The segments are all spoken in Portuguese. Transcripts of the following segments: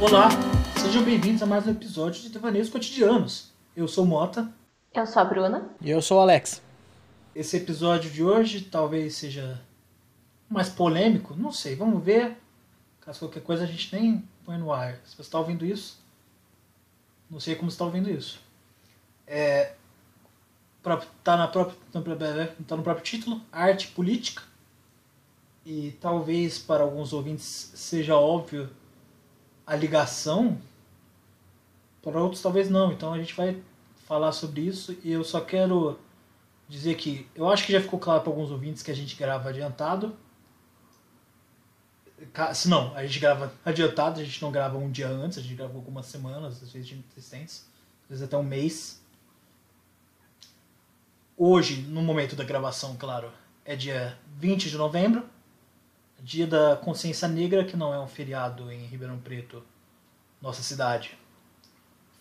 Olá, sejam bem-vindos a mais um episódio de Devaneios Cotidianos. Eu sou o Mota. Eu sou a Bruna. E eu sou o Alex. Esse episódio de hoje talvez seja mais polêmico, não sei, vamos ver. Caso qualquer coisa a gente nem põe no ar. Se você está ouvindo isso, não sei como você está ouvindo isso. É, tá, na própria, tá no próprio título, arte política. E talvez para alguns ouvintes seja óbvio a ligação, para outros talvez não. Então a gente vai falar sobre isso e eu só quero dizer que eu acho que já ficou claro para alguns ouvintes que a gente grava adiantado. Se não, a gente grava adiantado, a gente não grava um dia antes, a gente grava algumas semanas, às vezes de existência, às vezes até um mês. Hoje, no momento da gravação, claro, é dia 20 de novembro, dia da consciência negra, que não é um feriado em Ribeirão Preto, nossa cidade.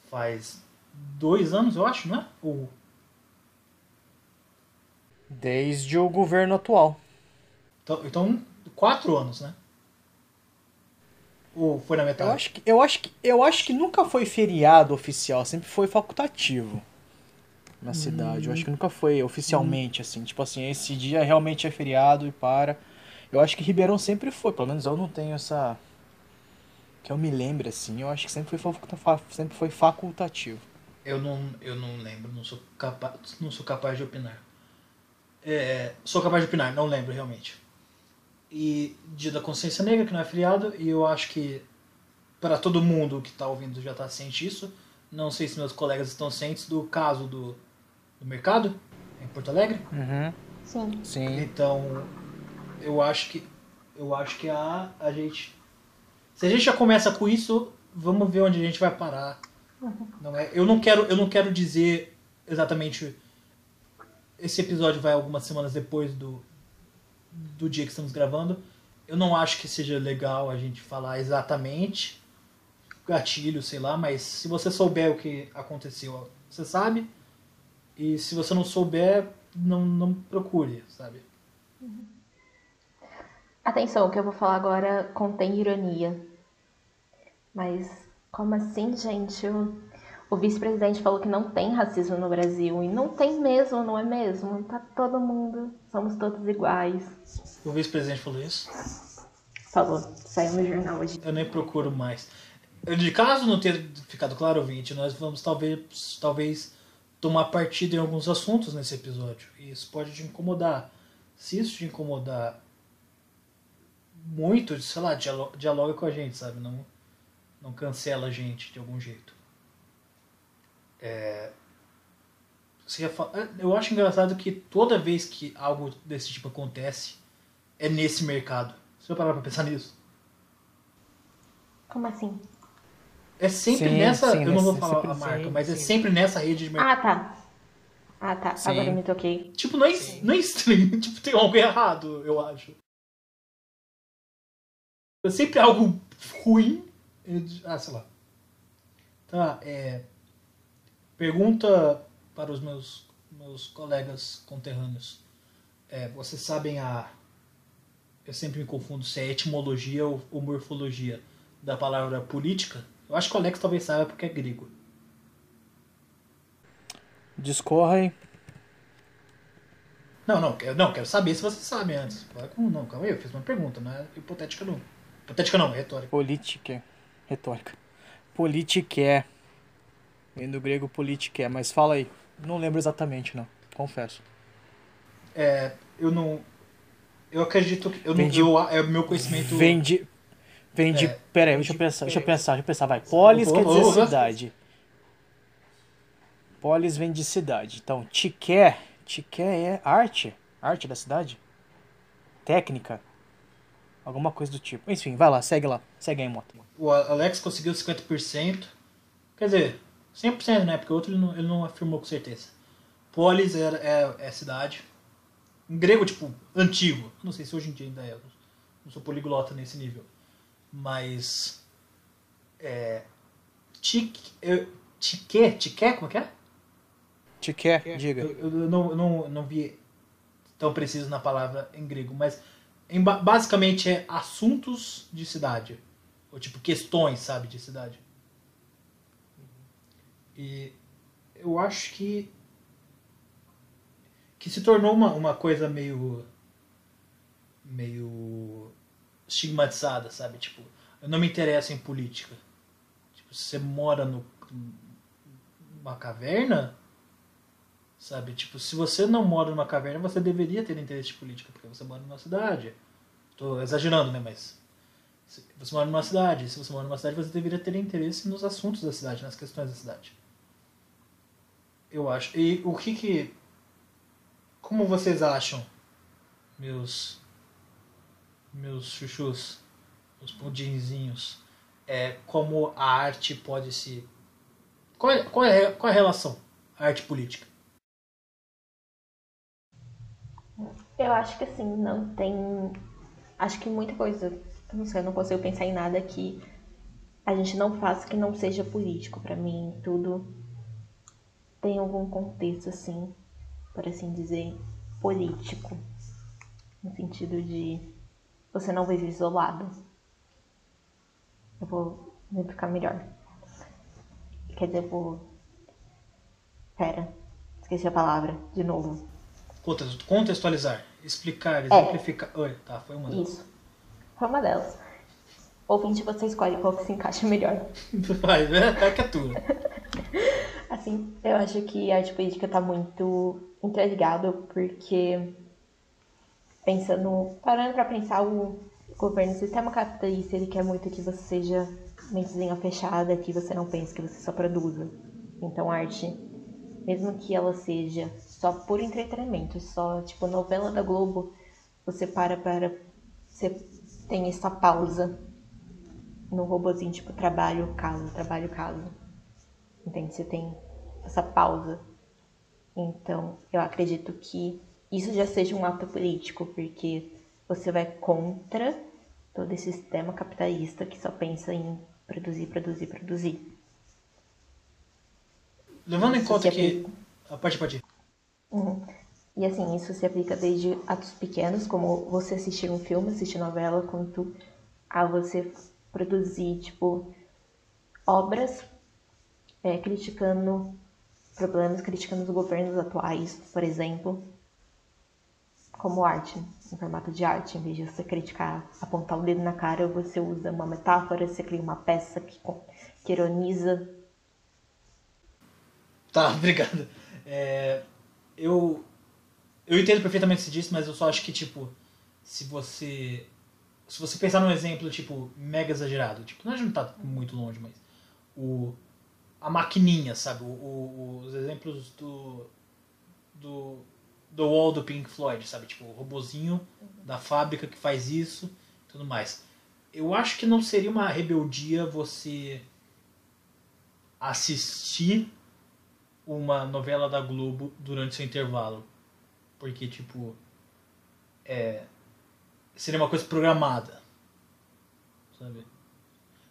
Faz dois anos, eu acho, não é? Ou... Desde o governo atual. Então, então, quatro anos, né? Ou foi na metade? Eu acho, que, eu, acho que, eu acho que nunca foi feriado oficial, sempre foi facultativo na cidade. Hum. Eu acho que nunca foi oficialmente hum. assim. Tipo assim, esse dia realmente é feriado e para. Eu acho que Ribeirão sempre foi, pelo menos eu não tenho essa. Que eu me lembre assim, eu acho que sempre foi, sempre foi facultativo. Eu não, eu não lembro, não sou capaz, não sou capaz de opinar. É, sou capaz de opinar, não lembro realmente. E Dia da Consciência Negra, que não é feriado, e eu acho que para todo mundo que está ouvindo já está ciente disso. Não sei se meus colegas estão cientes do caso do, do mercado em Porto Alegre. Uhum. Sim. Sim. Então, eu acho que eu acho que a, a gente se a gente já começa com isso, vamos ver onde a gente vai parar. Uhum. Não é? Eu não quero eu não quero dizer exatamente esse episódio vai algumas semanas depois do do dia que estamos gravando. Eu não acho que seja legal a gente falar exatamente gatilho, sei lá, mas se você souber o que aconteceu, você sabe. E se você não souber, não, não procure, sabe? Uhum. Atenção, o que eu vou falar agora contém ironia. Mas como assim, gente? O, o vice-presidente falou que não tem racismo no Brasil. E não tem mesmo, não é mesmo? Tá todo mundo, somos todos iguais. O vice-presidente falou isso? Falou, saiu no jornal hoje. Eu nem procuro mais. De caso não tenha ficado claro, ouvinte, nós vamos talvez, talvez tomar partido em alguns assuntos nesse episódio. E isso pode te incomodar. Se isso te incomodar muito, sei lá, dialoga com a gente, sabe? Não, não cancela a gente de algum jeito. É, eu acho engraçado que toda vez que algo desse tipo acontece, é nesse mercado. Você vai parar pra pensar nisso? Como assim? É sempre sim, nessa. Sim, eu não vou falar a marca, sim, mas é sempre nessa rede de mercado. Ah, tá. Ah, tá. Agora me toquei. Tipo, não é, não é estranho. Tipo, tem algo errado, eu acho. Sempre algo ruim. Ah, sei lá. Tá, é. Pergunta para os meus, meus colegas conterrâneos. É, vocês sabem a. Eu sempre me confundo se é etimologia ou, ou morfologia da palavra política? Eu acho que o Alex talvez saiba porque é grego. Discorra aí. Não, não, não, quero saber se você sabe antes. Não, calma aí, eu fiz uma pergunta, não é hipotética não. Hipotética não, é retórica. Política. Retórica. Politique. Vem do grego politique, mas fala aí. Não lembro exatamente, não. Confesso. É, eu não. Eu acredito que. Eu não, eu, é meu conhecimento. Vem de. Vem de. É, pera aí, deixa eu pensar, deixa eu pensar, deixa eu pensar, vai. Polis quer dizer cidade. Polis vem de cidade. Então, tiqué. Tiqué é arte. Arte da cidade? Técnica. Alguma coisa do tipo. Enfim, vai lá, segue lá. Segue aí, moto. O Alex conseguiu 50%. Quer dizer, 100%, né? Porque o outro ele não, ele não afirmou com certeza. Polis é, é, é cidade. Em grego, tipo, antigo. Não sei se hoje em dia ainda é. Não sou poliglota nesse nível. Mas. É. Tique. Eu, tique? Tique? Como é que é? Tique, diga. Eu, eu não, não, não vi tão preciso na palavra em grego, mas basicamente é assuntos de cidade. Ou tipo, questões, sabe, de cidade. E eu acho que. que se tornou uma, uma coisa meio. meio. estigmatizada, sabe? Tipo, eu não me interesso em política. Tipo, se você mora no, numa caverna, sabe? Tipo, se você não mora numa caverna, você deveria ter interesse de política, porque você mora numa cidade. Tô exagerando, né? Mas você mora numa cidade. Se você mora numa cidade, você deveria ter interesse nos assuntos da cidade, nas questões da cidade. Eu acho. E o que que. Como vocês acham, meus. meus chuchus, os pudinzinhos, é, como a arte pode se. Qual é, qual é, qual é a relação? Arte política? Eu acho que assim, não tem. Acho que muita coisa. Eu não sei, eu não consigo pensar em nada que a gente não faça que não seja político. Para mim, tudo tem algum contexto, assim, por assim dizer, político. No sentido de você não vive isolado. Eu vou me explicar melhor. Quer dizer, eu vou. Pera, esqueci a palavra, de novo. Contextualizar, explicar, exemplificar. É. Oi, tá, foi uma delas. Isso. Foi uma delas. Ouvinte, você escolhe qual que se encaixa melhor. Vai, é que é tua. assim, eu acho que a arte política tá muito interligado porque pensando, parando para pensar o governo, o sistema capitalista, ele quer muito que você seja mentezinha fechada, que você não pense que você só produza. Então, arte, mesmo que ela seja só por entretenimento, só tipo novela da Globo, você para para você tem essa pausa no robozinho tipo trabalho, casa, trabalho, casa. Entende? Você tem essa pausa. Então, eu acredito que isso já seja um ato político, porque você vai contra todo esse sistema capitalista que só pensa em produzir, produzir, produzir. Levando em conta que. Ah, pode, pode. Uhum. E assim, isso se aplica desde atos pequenos, como você assistir um filme, assistir novela, quanto a você produzir, tipo, obras é, criticando problemas, criticando os governos atuais, por exemplo, como arte, em formato de arte, em vez de você criticar, apontar o dedo na cara, você usa uma metáfora, você cria uma peça que, que ironiza. Tá, obrigado. É, eu, eu entendo perfeitamente o que você disse, mas eu só acho que, tipo, se você. Se você pensar num exemplo, tipo, mega exagerado, tipo, não tá muito longe, mas. O, a maquininha, sabe? O, o, os exemplos do. do. do wall do Pink Floyd, sabe? Tipo, o robozinho da fábrica que faz isso tudo mais. Eu acho que não seria uma rebeldia você assistir uma novela da Globo durante seu intervalo. Porque, tipo, é, seria uma coisa programada. Sabe?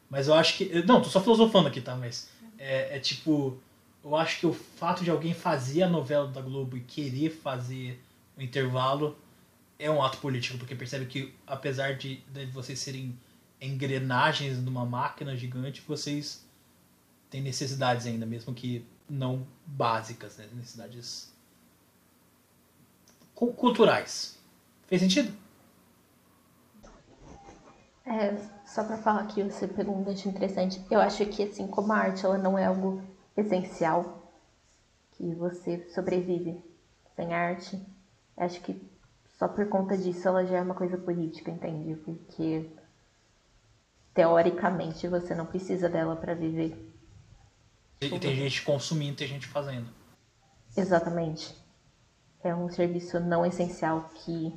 Mas eu acho que. Não, tô só filosofando aqui, tá? Mas é, é tipo. Eu acho que o fato de alguém fazer a novela da Globo e querer fazer o intervalo é um ato político, porque percebe que, apesar de, de vocês serem engrenagens numa máquina gigante, vocês têm necessidades ainda, mesmo que não básicas, né? necessidades culturais. Fez sentido? É, só para falar aqui, você pegou um gancho interessante. Eu acho que, assim, como a arte ela não é algo essencial, que você sobrevive sem arte, acho que só por conta disso ela já é uma coisa política, entende? Porque teoricamente você não precisa dela para viver. E tem gente consumindo, tem gente fazendo. Exatamente. É um serviço não essencial que,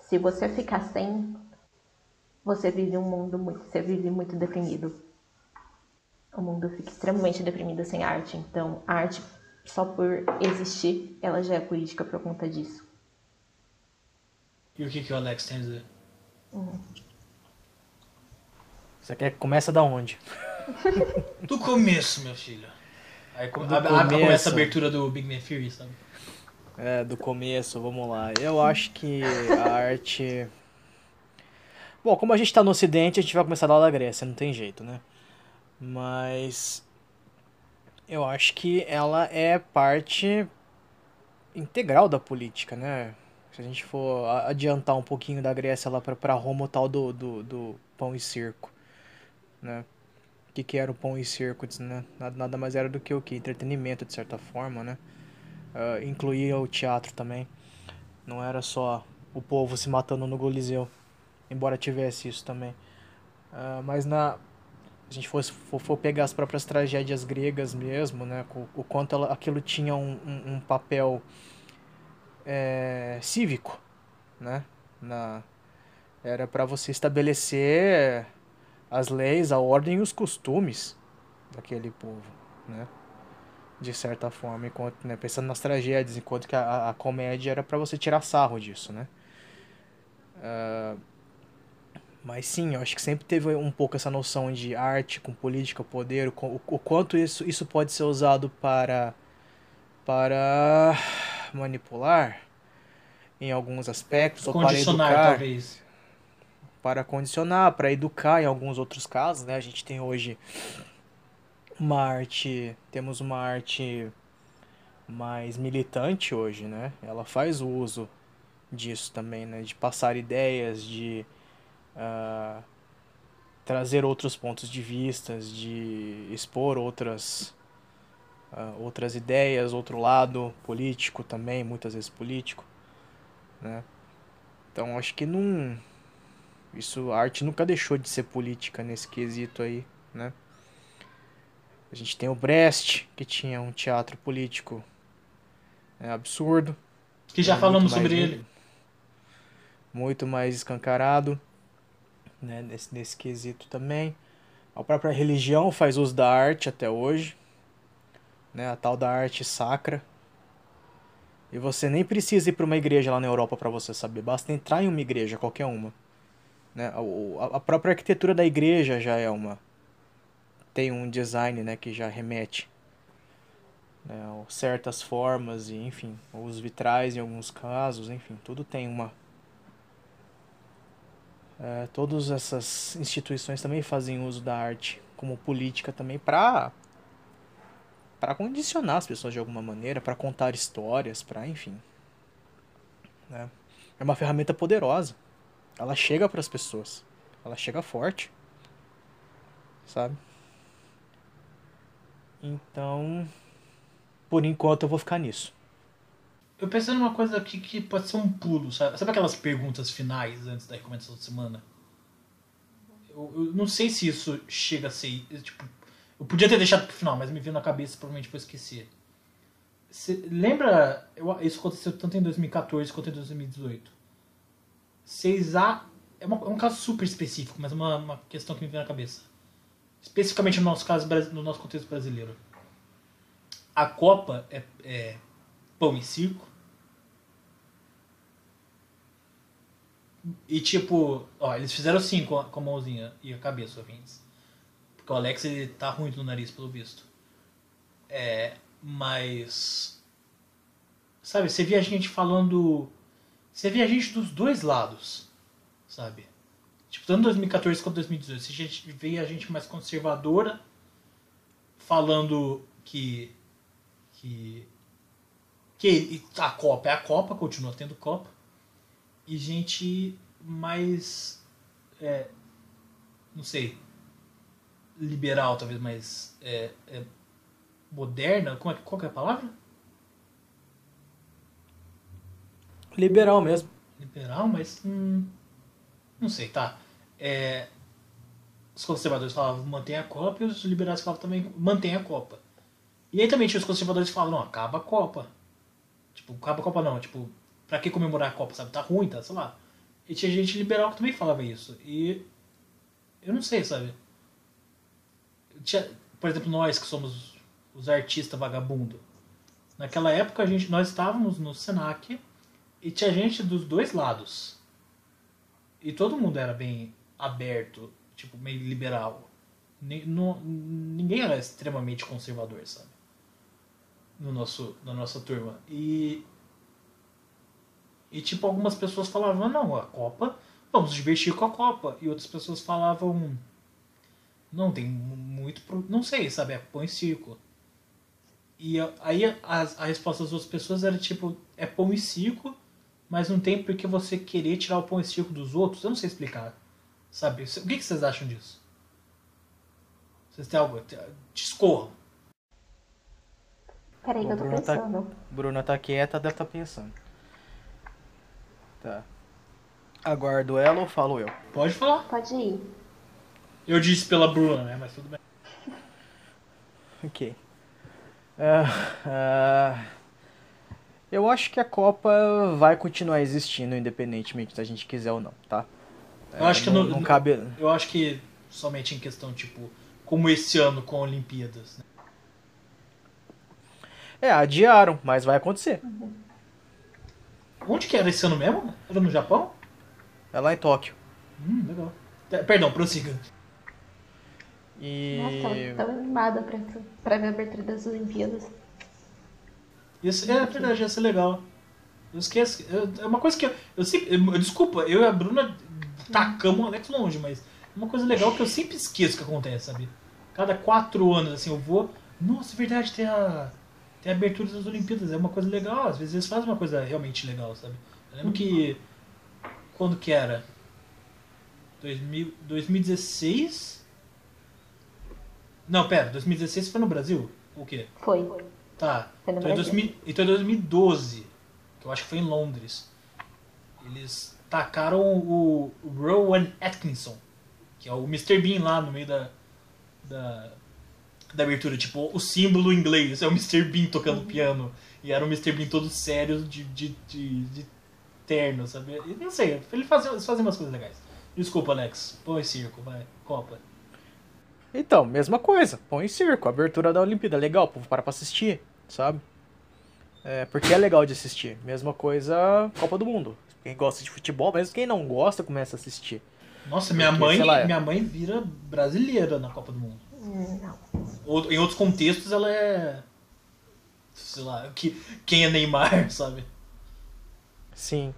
se você ficar sem, você vive um mundo muito, você vive muito deprimido. O mundo fica extremamente deprimido sem arte. Então, a arte, só por existir, ela já é política por conta disso. E o que, que o Alex tem a dizer? Uhum. Você quer que começa da onde? Do começo, meu filho. Aí do a, a, começa a abertura do Big Man Fury, sabe? É, do começo, vamos lá. Eu acho que a arte. Bom, como a gente tá no ocidente, a gente vai começar lá da Grécia, não tem jeito, né? Mas eu acho que ela é parte integral da política, né? Se a gente for adiantar um pouquinho da Grécia lá para Roma, o tal do, do, do, pão e circo, né? Que, que era o pão e circo, né? Nada, nada mais era do que o que? Entretenimento, de certa forma, né? Uh, incluía o teatro também. Não era só o povo se matando no Coliseu, embora tivesse isso também. Uh, mas na a gente fosse, for, for, pegar as próprias tragédias gregas mesmo, né? O, o quanto ela, aquilo tinha um, um, um papel é, cívico, né? Na, era para você estabelecer as leis, a ordem e os costumes daquele povo, né? De certa forma, enquanto, né, pensando nas tragédias, enquanto que a, a comédia era para você tirar sarro disso, né? Uh, mas sim, eu acho que sempre teve um pouco essa noção de arte com política, poder, o, o quanto isso, isso pode ser usado para para manipular em alguns aspectos ou para educar, talvez. Para condicionar, para educar em alguns outros casos, né? A gente tem hoje uma arte, temos uma arte mais militante hoje, né? Ela faz uso disso também, né? De passar ideias, de uh, trazer outros pontos de vista, de expor outras uh, outras ideias, outro lado político também, muitas vezes político, né? Então acho que não isso a arte nunca deixou de ser política nesse quesito aí, né? A gente tem o Brecht, que tinha um teatro político é, absurdo. Que já falamos sobre ele. Muito mais escancarado né, nesse, nesse quesito também. A própria religião faz uso da arte até hoje, né, a tal da arte sacra. E você nem precisa ir para uma igreja lá na Europa para você saber, basta entrar em uma igreja, qualquer uma. Né? A, a própria arquitetura da igreja já é uma. Tem um design né, que já remete né, certas formas, e enfim, os vitrais em alguns casos, enfim, tudo tem uma é, todas essas instituições também fazem uso da arte como política também para para condicionar as pessoas de alguma maneira, para contar histórias, para enfim. Né? É uma ferramenta poderosa. Ela chega para as pessoas. Ela chega forte. Sabe? Então, por enquanto eu vou ficar nisso. Eu pensei numa coisa aqui que pode ser um pulo, sabe? Sabe aquelas perguntas finais antes da recomendação da semana? Eu, eu não sei se isso chega a ser. Tipo, eu podia ter deixado pro final, mas me veio na cabeça, provavelmente vou esquecer. Você lembra. Eu, isso aconteceu tanto em 2014 quanto em 2018. Vocês há. É, uma, é um caso super específico, mas é uma, uma questão que me veio na cabeça. Especificamente no nosso caso, no nosso contexto brasileiro. A Copa é, é pão e circo. E tipo, ó, eles fizeram sim com a, com a mãozinha e a cabeça, ouvintes. Porque o Alex ele tá ruim do nariz, pelo visto. É, mas. Sabe, você via a gente falando. Você via gente dos dois lados, sabe? Tipo, tanto 2014 quanto 2018. Você gente via a gente mais conservadora falando que. que que a Copa é a Copa, continua tendo Copa. E gente mais. É, não sei. Liberal, talvez mais. É, é, moderna. Como é, qual é a palavra? Liberal mesmo. Liberal, mas. Hum, não sei, tá. É, os conservadores falavam mantém a Copa e os liberais falavam também mantém a Copa. E aí também tinha os conservadores que falavam, não, acaba a Copa. Tipo, acaba a Copa não, tipo, pra que comemorar a Copa, sabe? Tá ruim, tá, sei lá. E tinha gente liberal que também falava isso. E eu não sei, sabe? Tinha, por exemplo, nós que somos os artistas vagabundo. Naquela época a gente, nós estávamos no Senac e tinha gente dos dois lados. E todo mundo era bem aberto, tipo, meio liberal. Ninguém era extremamente conservador, sabe? no nosso, na nossa turma. E, e tipo, algumas pessoas falavam, não, a Copa vamos nos divertir com a Copa. E outras pessoas falavam, não, tem muito. Pro... Não sei, sabe? É pão e circo. E aí a, a resposta das outras pessoas era tipo, é pão e circo, mas não tem por que você querer tirar o pão e circo dos outros. Eu não sei explicar. Sabe? O que, que vocês acham disso? Vocês têm algo? Discorram. Peraí que eu tô Bruna tá- pensando. Bruna tá quieta, deve estar pensando. Tá. Aguardo ela ou falo eu? Pode falar. Pode ir. Eu disse pela Bruna, né? Mas tudo bem. Ok. Ah, ah, eu acho que a Copa vai continuar existindo, independentemente da gente quiser ou não, tá? Eu acho que não, não cabe. Eu acho que somente em questão, tipo, como esse ano com Olimpíadas. Né? É, adiaram, mas vai acontecer. Onde que era esse ano mesmo? Era no Japão? É lá em Tóquio. Hum, legal. Perdão, prossiga. E. Nossa, tão animada pra, pra ver a abertura das Olimpíadas. Isso é verdade, ia ser legal. Eu esqueço. eu- é uma coisa que eu, eu sempre. eu- desculpa, eu e a Bruna tacamos o Alex longe, mas é uma coisa legal que eu sempre esqueço que acontece, sabe? Cada quatro anos, assim, eu vou. Nossa, é verdade, tem a. Tem a abertura das Olimpíadas, é uma coisa legal. Às vezes eles fazem uma coisa realmente legal, sabe? Eu lembro que. Quando que era? 2000, 2016? Não, pera, 2016 foi no Brasil? O quê? Foi. Tá. Então. 2000, então em 2012, que eu acho que foi em Londres, eles tacaram o Rowan Atkinson, que é o Mr. Bean lá no meio da, da, da abertura. Tipo, o símbolo em inglês é o Mr. Bean tocando Uhum. piano. E era o Mr. Bean todo sério de, de, de, de terno, sabe? E não sei, ele fazia, eles fazem umas coisas legais. Desculpa, Alex. Põe circo, vai. Copa. Então, mesma coisa. Põe circo, abertura da Olimpíada. Legal, o povo para pra assistir, sabe? É, porque é legal de assistir. Mesma coisa, Copa do Mundo. Quem gosta de futebol, mesmo quem não gosta, começa a assistir. Nossa, minha Porque, mãe, lá, é. minha mãe vira brasileira na Copa do Mundo. Ou, em outros contextos ela é. Sei lá, que, quem é Neymar, sabe? Sim.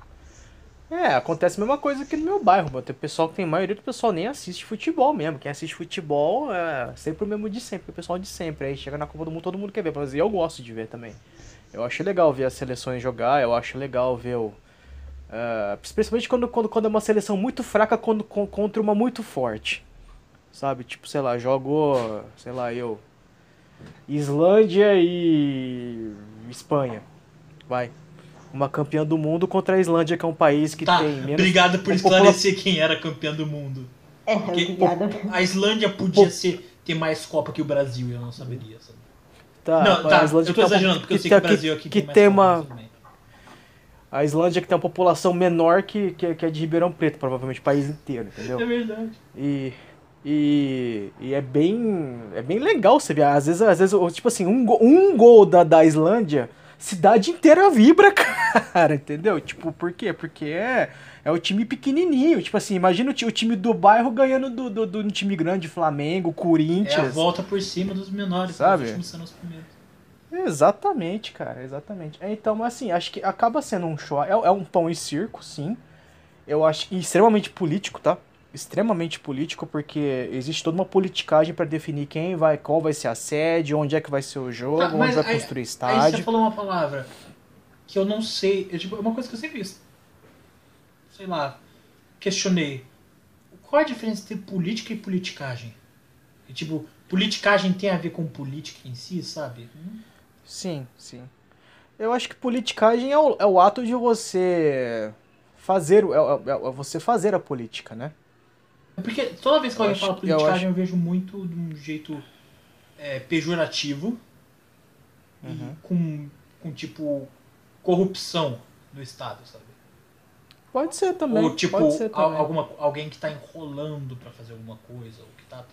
É, acontece a mesma coisa aqui no meu bairro, mano. Tem pessoal que tem maioria do pessoal nem assiste futebol mesmo. Quem assiste futebol é sempre o mesmo de sempre, o pessoal de sempre. Aí chega na Copa do Mundo, todo mundo quer ver, mas eu gosto de ver também. Eu acho legal ver as seleções jogar, eu acho legal ver o. é, principalmente quando, quando, quando é uma seleção muito fraca quando, con- contra uma muito forte. Sabe? Tipo, sei lá, jogou, sei lá, eu. Islândia e. Espanha. Vai. Uma campeã do mundo contra a Islândia, que é um país que tá, tem menos. obrigado por popula- esclarecer quem era campeã do mundo. É, Porque obrigada. A Islândia podia ser, ter mais Copa que o Brasil, eu não saberia, sabe? Tá, não, a tá, Islândia eu tô que tem uma- exagerando, porque eu sei que o Brasil aqui que tem mais tem uma. A Islândia que tem uma população menor que, que, que é de Ribeirão Preto, provavelmente o país inteiro, entendeu? É verdade. E, e, e é bem é bem legal você ver. Às vezes, às vezes tipo assim, um, um gol da, da Islândia, cidade inteira vibra, cara, entendeu? Tipo, por quê? Porque é, é o time pequenininho. Tipo assim, imagina o, o time do bairro ganhando do, do, do time grande, Flamengo, É a Corinthians. volta por cima dos menores, Sabe? os últimos sendo os primeiros. Exatamente, cara, exatamente. É, Então, assim, acho que acaba sendo um show. É, é um pão e circo, sim. Eu acho extremamente político, tá? Extremamente político, porque existe toda uma politicagem pra definir quem vai, qual vai ser a sede, onde é que vai ser o jogo, Tá, onde vai aí- construir Aí você estádio. falou uma palavra que eu não sei, é tipo, é uma coisa que eu sempre, sei lá, questionei. Qual a diferença entre política e politicagem? E, tipo, politicagem tem a ver com política em si, sabe? Sim, sim. Eu acho que politicagem é o, é o ato de você fazer, o- é, é- é você fazer a política, né? É porque toda vez que Eu alguém acho- fala eu politicagem, eu, acho- vejo muito de um jeito é, pejorativo Uhum. e com, com, tipo, corrupção no Estado, sabe? Pode ser também. Ou tipo, pode ser também. alguma, alguém que tá enrolando pra fazer alguma coisa, ou que tá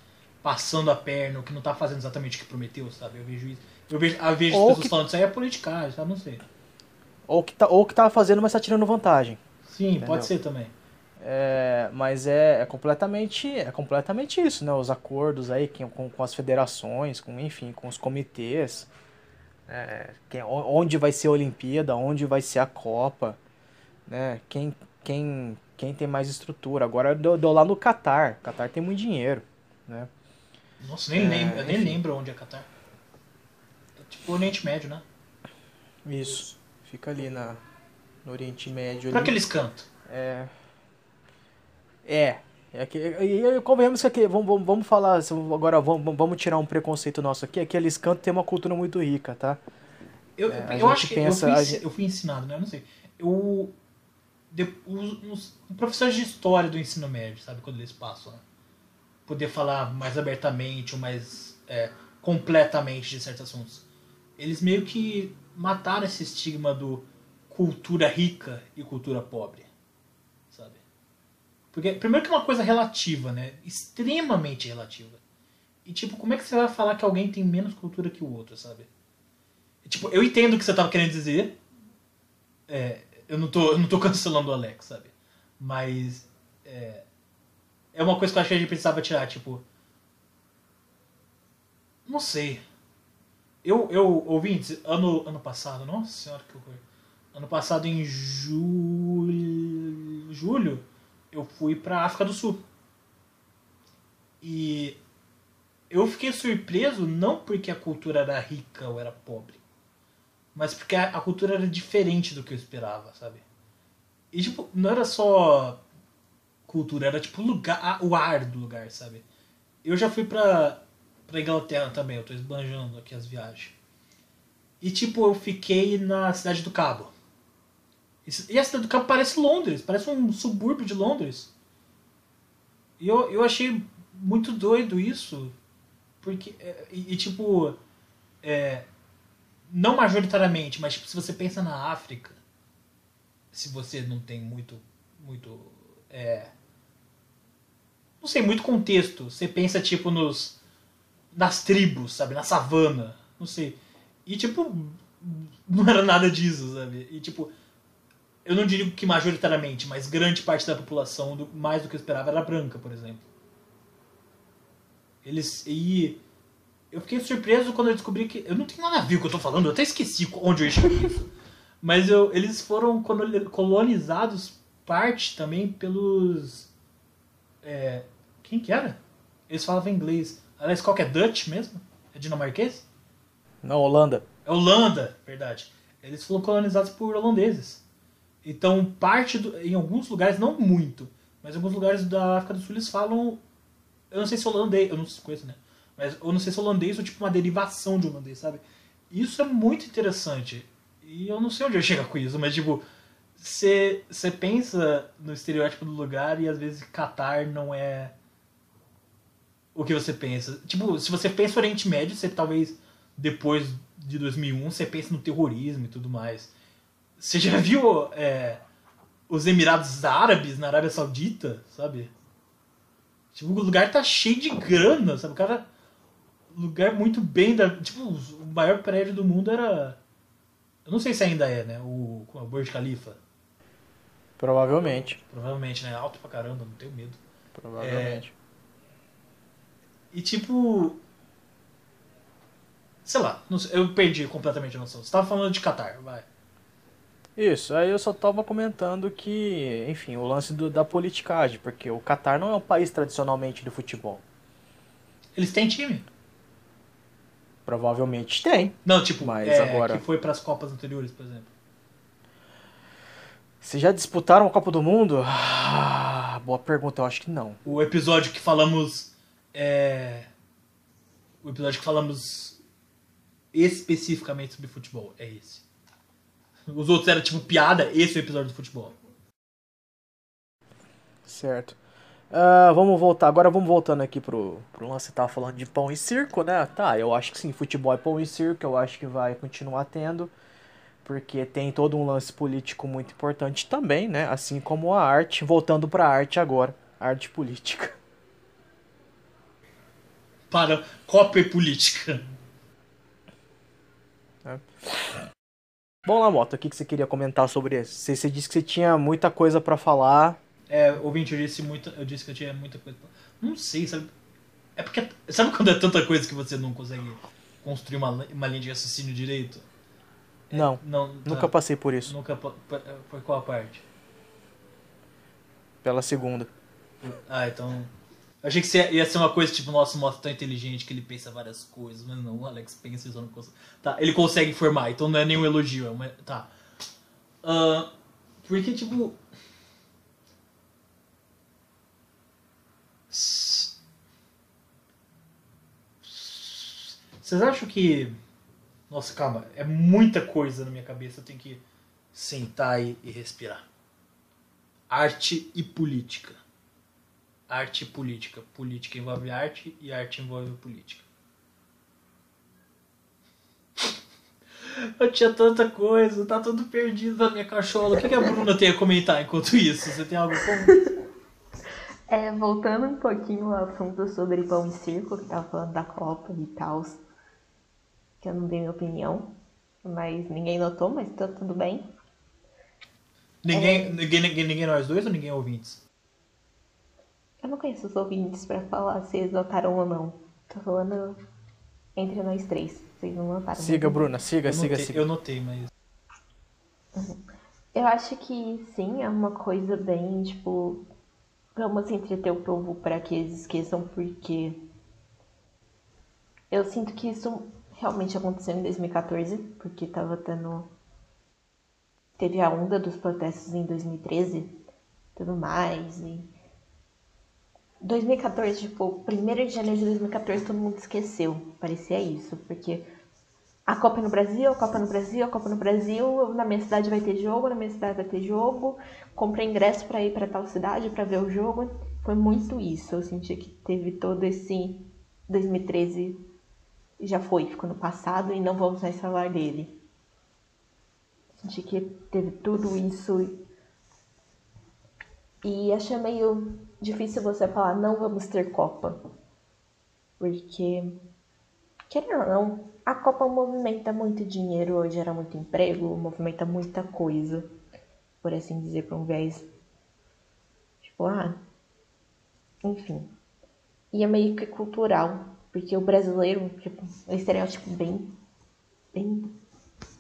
passando a perna, ou que não tá fazendo exatamente o que prometeu, sabe? Eu vejo isso. Eu vejo, eu vejo as pessoas que- falando isso aí é politicagem, sabe? Não sei. Ou que tá, ou que tá fazendo, mas tá tirando vantagem. Sim, Entendeu? pode ser também. É, mas é, é completamente é completamente isso, né? Os acordos aí que- com, com as federações, com enfim, com os comitês, é, quem- onde vai ser a Olimpíada, onde vai ser a Copa, né? Quem, quem, quem tem mais estrutura. Agora eu dou, dou lá no Catar. Catar tem muito dinheiro, né? Nossa, nem É, lembro, eu nem lembro onde é Catar. É tipo o Oriente Médio, né? Isso. Fica ali na, no Oriente Médio. Pra ali. que eles cantam? É. É. É que, e, e convenhamos que aqui, vamos, vamos, vamos falar, agora vamos, vamos tirar um preconceito nosso aqui, é que eles cantam tem uma cultura muito rica, tá? Eu, É, eu acho que pensa- eu, fui, eu fui ensinado, né? Eu não sei. Eu. De, os, os professores de história do ensino médio, sabe? Quando eles passam, né? Poder falar mais abertamente ou mais é, completamente de certos assuntos. Eles meio que mataram esse estigma do cultura rica e cultura pobre? Porque, primeiro que é uma coisa relativa, né? Extremamente relativa. E, tipo, como é que você vai falar que alguém tem menos cultura que o outro, sabe? Tipo, eu entendo o que você tava querendo dizer. É, eu, não tô, eu não tô cancelando o Alex, sabe? Mas. É, é uma coisa que eu acho que a gente precisava tirar, tipo. Não sei. Eu, eu ouvintes, ano, ano passado, nossa senhora que horror. Ano passado, em julho, julho, eu fui pra África do Sul. E eu fiquei surpreso não porque a cultura era rica ou era pobre, mas porque a, cultura era diferente do que eu esperava, sabe? E tipo, não era só cultura, era tipo lugar, o ar do lugar, sabe? Eu já fui pra, pra Inglaterra também, eu tô esbanjando aqui as viagens. E tipo, eu fiquei na cidade do Cabo. E a cidade do Cabo parece Londres, parece um subúrbio de Londres. E eu, eu achei muito doido isso. Porque. é, E, e, tipo. É, não majoritariamente, mas tipo, se você pensa na África, se você não tem muito. muito. É, não sei, muito contexto. Você pensa tipo nos. nas tribos, sabe? Na savana. Não sei. E tipo. Não era nada disso, sabe? E tipo. Eu não digo que majoritariamente, mas grande parte da população, do- mais do que eu esperava, era branca, por exemplo. Eles. E. Eu fiquei surpreso quando eu descobri que. Eu não tenho nada a ver com o que eu tô falando, eu até esqueci onde eu com isso. Mas eu, eles foram coloni- colonizados parte também pelos. É, quem que era? Eles falavam inglês. Aliás, qual que é Dutch mesmo? É dinamarquês? Na Holanda. É Holanda, verdade. Eles foram colonizados por holandeses. Então, parte do, em alguns lugares, não muito, mas em alguns lugares da África do Sul eles falam. Eu não sei se holandês, eu não conheço, né? Mas eu não sei se holandês ou tipo uma derivação de holandês, sabe? Isso é muito interessante. E eu não sei onde eu chego com isso, mas tipo, você pensa no estereótipo do lugar e às vezes Catar não é o que você pensa. Tipo, se você pensa no Oriente Médio, você talvez depois de 2001 você pensa no terrorismo e tudo mais. Você já viu é, os Emirados Árabes na Arábia Saudita, sabe? Tipo, o lugar tá cheio de grana, sabe? O cara. Lugar muito bem da. Tipo, o maior prédio do mundo era. Eu não sei se ainda é, né? O, o Burj Khalifa. Provavelmente. Provavelmente, né? Alto pra caramba, não tenho medo. Provavelmente. E tipo. Sei lá, eu perdi completamente a noção. Você tava falando de Qatar, vai. Isso, aí eu só tava comentando que, enfim, o lance do- da politicagem, porque o Catar não é um país tradicionalmente do futebol. Eles têm time? Provavelmente tem. Não, tipo, Mas é, agora- que foi pras Copas anteriores, por exemplo. Se já disputaram a Copa do Mundo? Ah, boa pergunta, eu acho que não. O episódio que falamos. É... O episódio que falamos especificamente sobre futebol é esse. Os outros eram tipo piada, esse é o episódio do futebol. Certo. Ah, vamos voltar, agora vamos voltando aqui pro, pro lance tava falando de pão e circo, né? Tá, eu acho que sim, futebol é pão e circo, eu acho que vai continuar tendo, porque tem todo um lance político muito importante também, né? Assim como a arte, voltando pra arte agora, arte política. Para Copa política. Bom, Lamota, o que, que você queria comentar sobre isso? Você, você disse que você tinha muita coisa pra falar. É, ouvinte, eu disse, muita, eu disse que eu tinha muita coisa. pra- Não sei, sabe? É porque. Sabe quando é tanta coisa que você não consegue construir uma, uma linha de raciocínio direito? É, Não, não tá. nunca passei por isso. Nunca. Foi qual parte? pela segunda. Ah, então. Achei que ia ser uma coisa tipo, nossa, mostra tão inteligente que ele pensa várias coisas, mas não, o Alex pensa e só não consegue. Tá, ele consegue informar, então não é nenhum elogio, é uma. Tá. Uh, porque, tipo. Vocês acham que. Nossa, calma, é muita coisa na minha cabeça, eu tenho que sentar e respirar. Arte e política. Arte e política. Política envolve arte e arte envolve política. Eu tinha tanta coisa, tá tudo perdido na minha cachola. O que, que a Bruna tem a comentar enquanto isso? Você tem algo como? É, voltando um pouquinho ao assunto sobre pão e circo, que tava falando da Copa e tal, que eu não dei minha opinião, mas ninguém notou, mas tá tudo bem. Ninguém, é... ninguém, ninguém, ninguém nós dois ou ninguém ouvintes? Eu não conheço os ouvintes pra falar se eles notaram ou não. Tô falando entre nós três. Vocês não notaram. Siga, Bruna, siga, eu siga, notei, siga. Eu notei, mas. Uhum. Eu acho que sim, é uma coisa bem, tipo. Vamos entreter o povo para que eles esqueçam, porque. Eu sinto que isso realmente aconteceu em 2014, porque tava tendo. Teve a onda dos protestos em 2013, tudo mais, e 2014, tipo, 1 de janeiro de 2014 todo mundo esqueceu. Parecia isso, porque a Copa no Brasil, a Copa no Brasil, a Copa no Brasil, na minha cidade vai ter jogo, na minha cidade vai ter jogo, comprei ingresso para ir para tal cidade para ver o jogo. Foi muito isso. Eu senti que teve todo esse 2013 já foi, ficou no passado e não vamos mais falar dele. Senti que teve tudo isso e achei meio difícil você falar não vamos ter Copa. Porque, querendo ou não, a Copa movimenta muito dinheiro, gera muito emprego, movimenta muita coisa, por assim dizer, para um viés. Tipo, ah. Enfim. E é meio que cultural, porque o brasileiro, tipo, é um estereótipo bem. bem.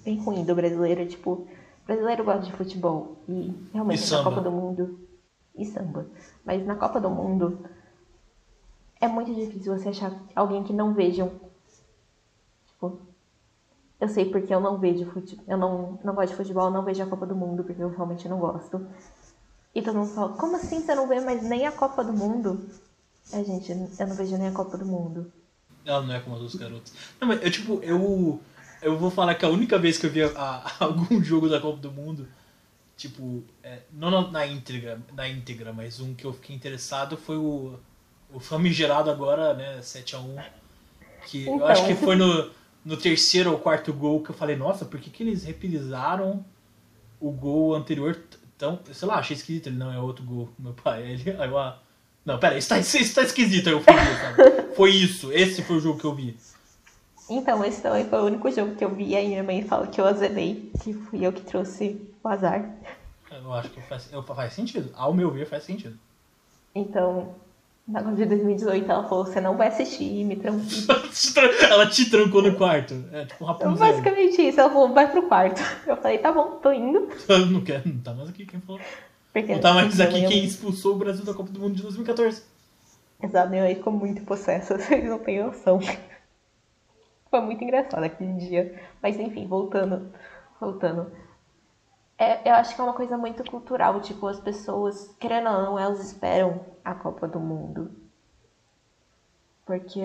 bem ruim do brasileiro, tipo, o brasileiro gosta de futebol. E realmente na Copa do Mundo e samba. Mas na Copa do Mundo é muito difícil você achar alguém que não veja. Tipo, eu sei porque eu não vejo futebol. Eu não, não gosto de futebol, não vejo a Copa do Mundo, porque eu realmente não gosto. E todo mundo fala, como assim você não vê mais nem a Copa do Mundo? É, gente, eu não vejo nem a Copa do Mundo. Ela não é como as outras garotas. Não, mas eu, tipo, eu. Eu vou falar que a única vez que eu vi a, a, algum jogo da Copa do Mundo Tipo, é, não na íntegra, na íntegra, mas um que eu fiquei interessado foi o, o famigerado agora, né, 7x1. Que então. eu acho que foi no, no terceiro ou quarto gol que eu falei, nossa, por que, que eles reprisaram o gol anterior tão. Sei lá, achei esquisito, ele não é outro gol, meu pai. Ele, aí eu, ah, não, pera, isso tá, isso tá esquisito, aí eu fui Foi isso, esse foi o jogo que eu vi. Então, esse também foi o único jogo que eu vi, aí minha mãe fala que eu azedei, que fui eu que trouxe o azar. Eu acho que faz, eu, faz sentido. Ao meu ver, faz sentido. Então, na Copa de 2018, ela falou: você não vai assistir e me trancou. ela te trancou no quarto. É tipo um. Então, basicamente isso. Ela falou: vai pro quarto. Eu falei: tá bom, tô indo. Eu não quero, não tá mais aqui quem falou. Porque não tá mais aqui quem expulsou o Brasil da Copa do Mundo de 2014. Exato, meu aí ficou muito possesso, vocês não têm noção. Foi muito engraçado aquele dia. Mas enfim, voltando. Voltando. É, eu acho que é uma coisa muito cultural, tipo, as pessoas, querendo ou não, elas esperam a Copa do Mundo. Porque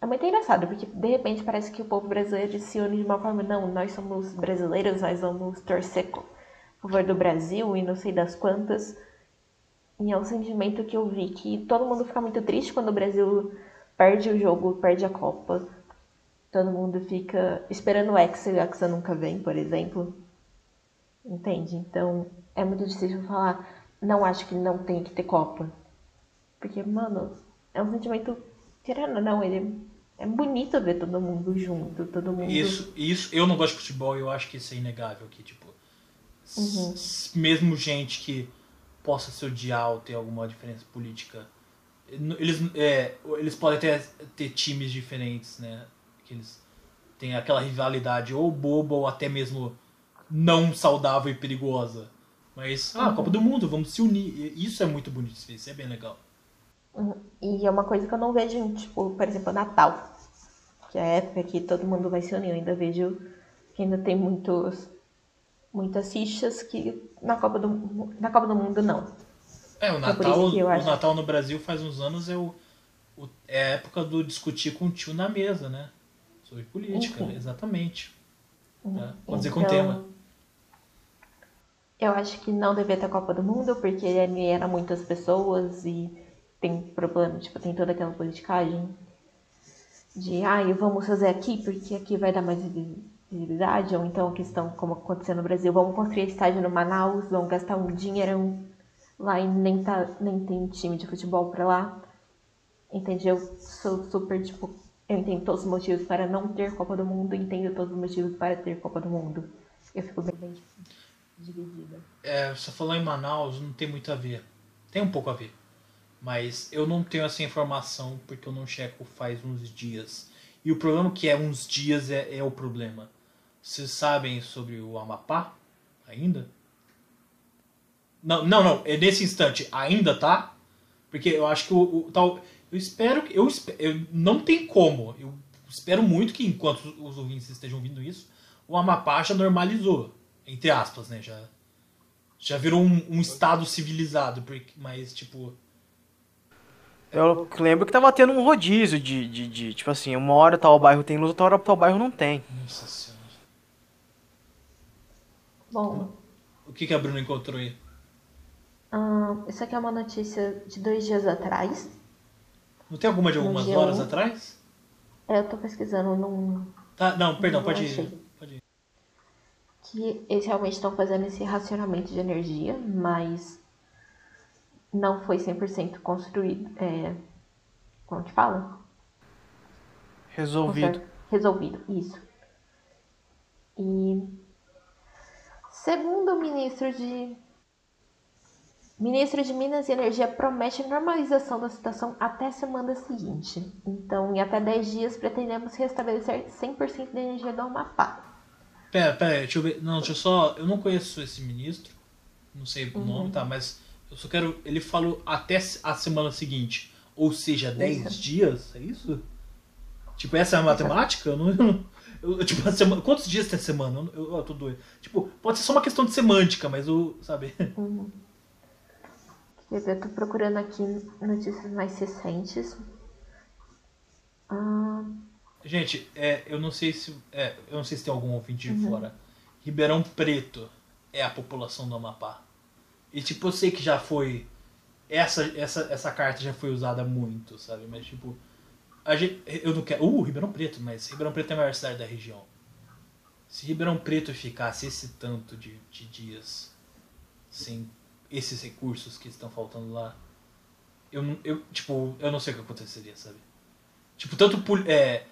é muito engraçado, porque de repente parece que o povo brasileiro se une de uma forma, não, nós somos brasileiros, nós vamos torcer a favor do Brasil e não sei das quantas. E é um sentimento que eu vi que todo mundo fica muito triste quando o Brasil perde o jogo, perde a Copa. Todo mundo fica esperando o Hexa e o Hexa nunca vem, por exemplo. Entende? Então é muito difícil falar, não acho que não tem que ter Copa. Porque, mano, é um sentimento, querendo ou não, ele é bonito ver todo mundo junto, todo mundo. Isso, isso, eu não gosto de futebol, eu acho que isso é inegável, que tipo. Uhum. Mesmo gente que possa se odiar ou ter alguma diferença política, eles, é, eles podem ter, ter times diferentes, né? Que eles têm aquela rivalidade ou boba ou até mesmo não saudável e perigosa. Mas, ah, Copa do Mundo, vamos se unir. Isso é muito bonito, isso é bem legal. Uhum. E é uma coisa que eu não vejo tipo, por exemplo, Natal. Que é a época que todo mundo vai se unir. Eu ainda vejo que ainda tem muitos, muitas fichas que na Copa do, na Copa do Mundo não. É, o por Natal, o acho. Natal no Brasil faz uns anos é, o, o- é a época do discutir com o tio na mesa, né? Sobre política, Uhum. exatamente. É, pode dizer com Então, tema. Eu acho que não devia ter Copa do Mundo, porque ele era muitas pessoas e tem problema, tipo, tem toda aquela politicagem de, ai, vamos fazer aqui porque aqui vai dar mais visi- visibilidade, ou então a questão, como aconteceu no Brasil, vamos construir estádio no Manaus, vamos gastar um dinheirão lá e nem, tá, nem tem time de futebol pra lá. Entende? Eu sou super, tipo, eu entendo todos os motivos para não ter Copa do Mundo, entendo todos os motivos para ter Copa do Mundo. Eu fico bem, bem dividida. É, você falou em Manaus, não tem muito a ver. Tem um pouco a ver. Mas eu não tenho essa informação porque eu não checo faz uns dias. E o problema que é uns dias é, é o problema. Vocês sabem sobre o Amapá? Ainda? Não, não, não. É nesse instante. Ainda tá? Porque eu acho que o, o tal. Eu espero que. Eu, eu não tem como. Eu espero muito que enquanto os ouvintes estejam ouvindo isso, o Amapá já normalizou. Entre aspas, né? Já, já virou um, um estado civilizado. Porque, mas, tipo. Eu lembro que tava tendo um rodízio de, de, de, tipo assim, uma hora tal bairro tem luz, outra hora tal bairro não tem. Nossa senhora. Bom, O que, que a Bruna encontrou aí? ahn, isso aqui é uma notícia de dois dias atrás. Não tem alguma de algumas horas um. atrás? É, Eu tô pesquisando num. Tá, não, perdão, Não pode achei. ir. Que eles realmente estão fazendo esse racionamento de energia, mas não foi 100% construído. É, como que fala? Resolvido. Resolvido, isso. E segundo o ministro de Ministro de Minas e Energia promete normalização da situação até semana seguinte. Então, em até 10 dias, pretendemos restabelecer 100% da energia do Amapá. Pera, pera, deixa eu ver. Não, deixa eu só. Eu não conheço esse ministro. Não sei o nome, tá? Mas eu só quero. Ele falou até a semana seguinte. Ou seja, 10 Isso. dias? É isso? Tipo, essa é a matemática? Eu não. eu eu- tipo, a semana, quantos dias tem a semana? Eu, eu, eu tô doido. Tipo, pode ser só uma questão de semântica, mas o. Sabe? Quer dizer, eu tô procurando aqui notícias mais recentes. Ah, Gente, é, eu não sei se. É, eu não sei se tem algum ouvinte de fora. Ribeirão Preto é a população do Amapá. E tipo, eu sei que já foi. Essa, essa, essa carta já foi usada muito, sabe? Mas tipo. A gente, eu não quero. Uh, Ribeirão Preto, mas Ribeirão Preto é a maior cidade da região. Se Ribeirão Preto ficasse esse tanto de, de dias sem esses recursos que estão faltando lá, eu, eu, tipo, eu não sei o que aconteceria, sabe? Tipo, tanto é,